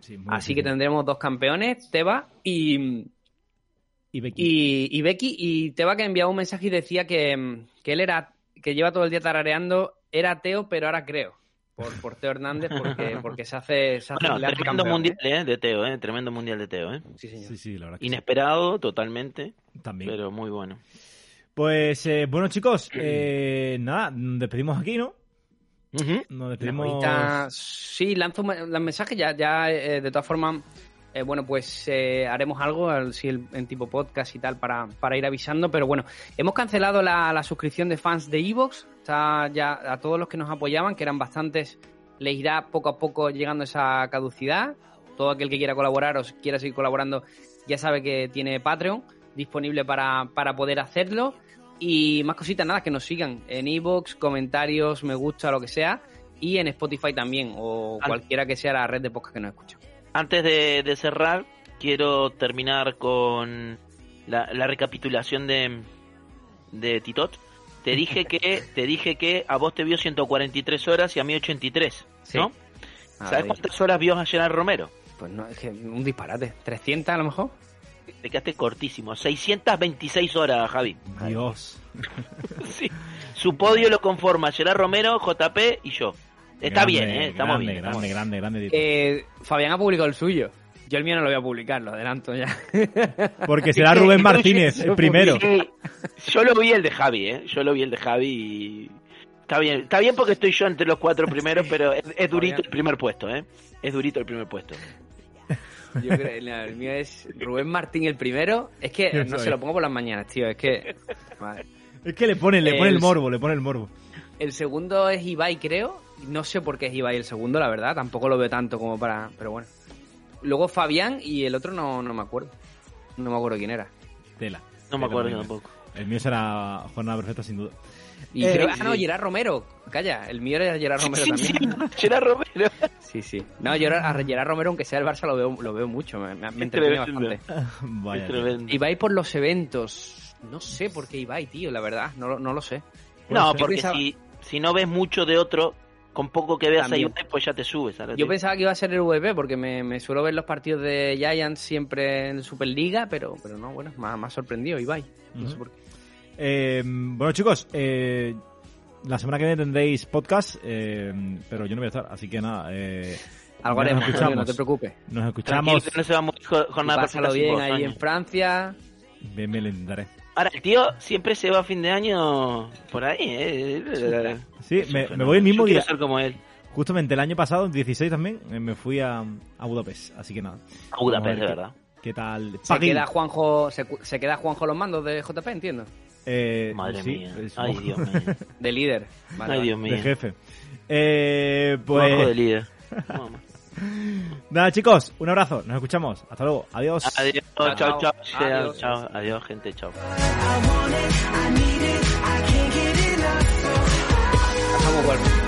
Sí, Así que tendremos dos campeones, Teba y, Y Becky. y, y Becky. Y Teba que enviaba un mensaje y decía que, mm, que él era, que lleva todo el día tarareando, era ateo, pero ahora creo. Por, por Teo Hernández, porque, porque se hace, se hace, Bueno, tremendo campeón, mundial, ¿eh? ¿eh? De Teo, ¿eh? Tremendo mundial de Teo, ¿eh? Sí, señor. Sí, sí, la verdad que sí. Inesperado totalmente, También. pero muy bueno. Pues, eh, bueno, chicos, eh, nada, despedimos aquí, ¿no? Nos despedimos. Ahorita sí, lanzo un un mensaje ya, ya eh, de todas formas, eh, bueno, pues eh, haremos algo, al- si el- en tipo podcast y tal, para, para ir avisando, pero bueno, hemos cancelado la, la suscripción de fans de Evox, está ya a todos los que nos apoyaban, que eran bastantes, les irá poco a poco llegando esa caducidad, todo aquel que quiera colaborar o quiera seguir colaborando ya sabe que tiene Patreon disponible para, para poder hacerlo. Y más cositas, nada, que nos sigan en iVoox, comentarios, me gusta, lo que sea. Y en Spotify también, o cualquiera que sea la red de podcast que nos escucha. Antes de, de cerrar, quiero terminar con la, la recapitulación de, de Titot. Te dije que te dije que a vos te vio 143 horas y a mí 83, Sí. ¿no? ¿Sabes cuántas horas vio a Gerard Romero? Pues no, es que un disparate. ¿300 a lo mejor? Te quedaste cortísimo. 626 horas, Javi. Dios. Sí. Su podio lo conforma Gerard Romero, JP y yo. Está Grande, bien, ¿eh? Estamos grande, bien. estamos Grande, bien. grande, grande. Eh, Fabián ha publicado el suyo. Yo el mío no lo voy a publicar, lo adelanto ya. Porque será Rubén Martínez el primero. Yo lo vi el de Javi, ¿eh? Yo lo vi el de Javi y... Está bien, está bien porque estoy yo entre los cuatro primeros, pero es, es durito el primer puesto, ¿eh? Es durito el primer puesto. Yo creo, no, el mío es Rubén Martín el primero. Es que no se lo pongo por las mañanas, tío. Es que. Madre. Es que le pone, le pone el El- morbo, le pone el morbo. El segundo es Ibai, creo. No sé por qué es Ibai el segundo, la verdad. Tampoco lo veo tanto como para. Pero bueno. Luego Fabián y el otro no, no me acuerdo. No me acuerdo quién era. Tela. No me acuerdo tampoco. El mío será jornada perfecta sin duda. Y Eh, creo, ah, no, Gerard Romero. Calla, el mío era Gerard Romero Sí, sí, también. Gerard Romero. Sí, sí. No, yo a Gerard Romero, aunque sea el Barça, lo veo, lo veo mucho. Me, me, me entretiene bastante. Vaya. Ibai por los eventos. No sé por qué Ibai, tío, la verdad. No, lo- no lo sé. No, porque pensaba- si, si no ves mucho de otro, con poco que veas También. ahí, pues ya te subes. ¿sabes? Yo pensaba que iba a ser el VP porque me, me suelo ver los partidos de Giants siempre en Superliga, pero, pero no, bueno, me ha, me ha sorprendido Ibai. No sé por qué. Eh, bueno, chicos, eh, la semana que viene tendréis podcast, eh, pero yo no voy a estar, así que nada. Eh, Algo haremos, no te preocupes. Nos escuchamos. que no se va a Y jornada bien vos, ahí Año. en Francia. Bien, me lo intentaré. Ahora, el tío siempre se va a fin de año por ahí, ¿eh? Sí, me, voy el mismo día. ser como él. Justamente el año pasado, en 16 también, eh, me fui a, a Budapest, así que nada. A Budapest, de qué- verdad. ¿Qué tal? Se queda Juanjo, se, se queda Juanjo los mandos de JP, entiendo. Eh, Madre sí, mía. Ay, Dios mío. De líder. Vale, Ay. Dios mío. de jefe. Eh, Trabajo de pues líder. Mamá. Nada, chicos, un abrazo. Nos escuchamos. Hasta luego. Adiós. Adiós, Chao, chao, chao. Adiós. Chao, adiós, gente, chao. Pasamos, vuelvo.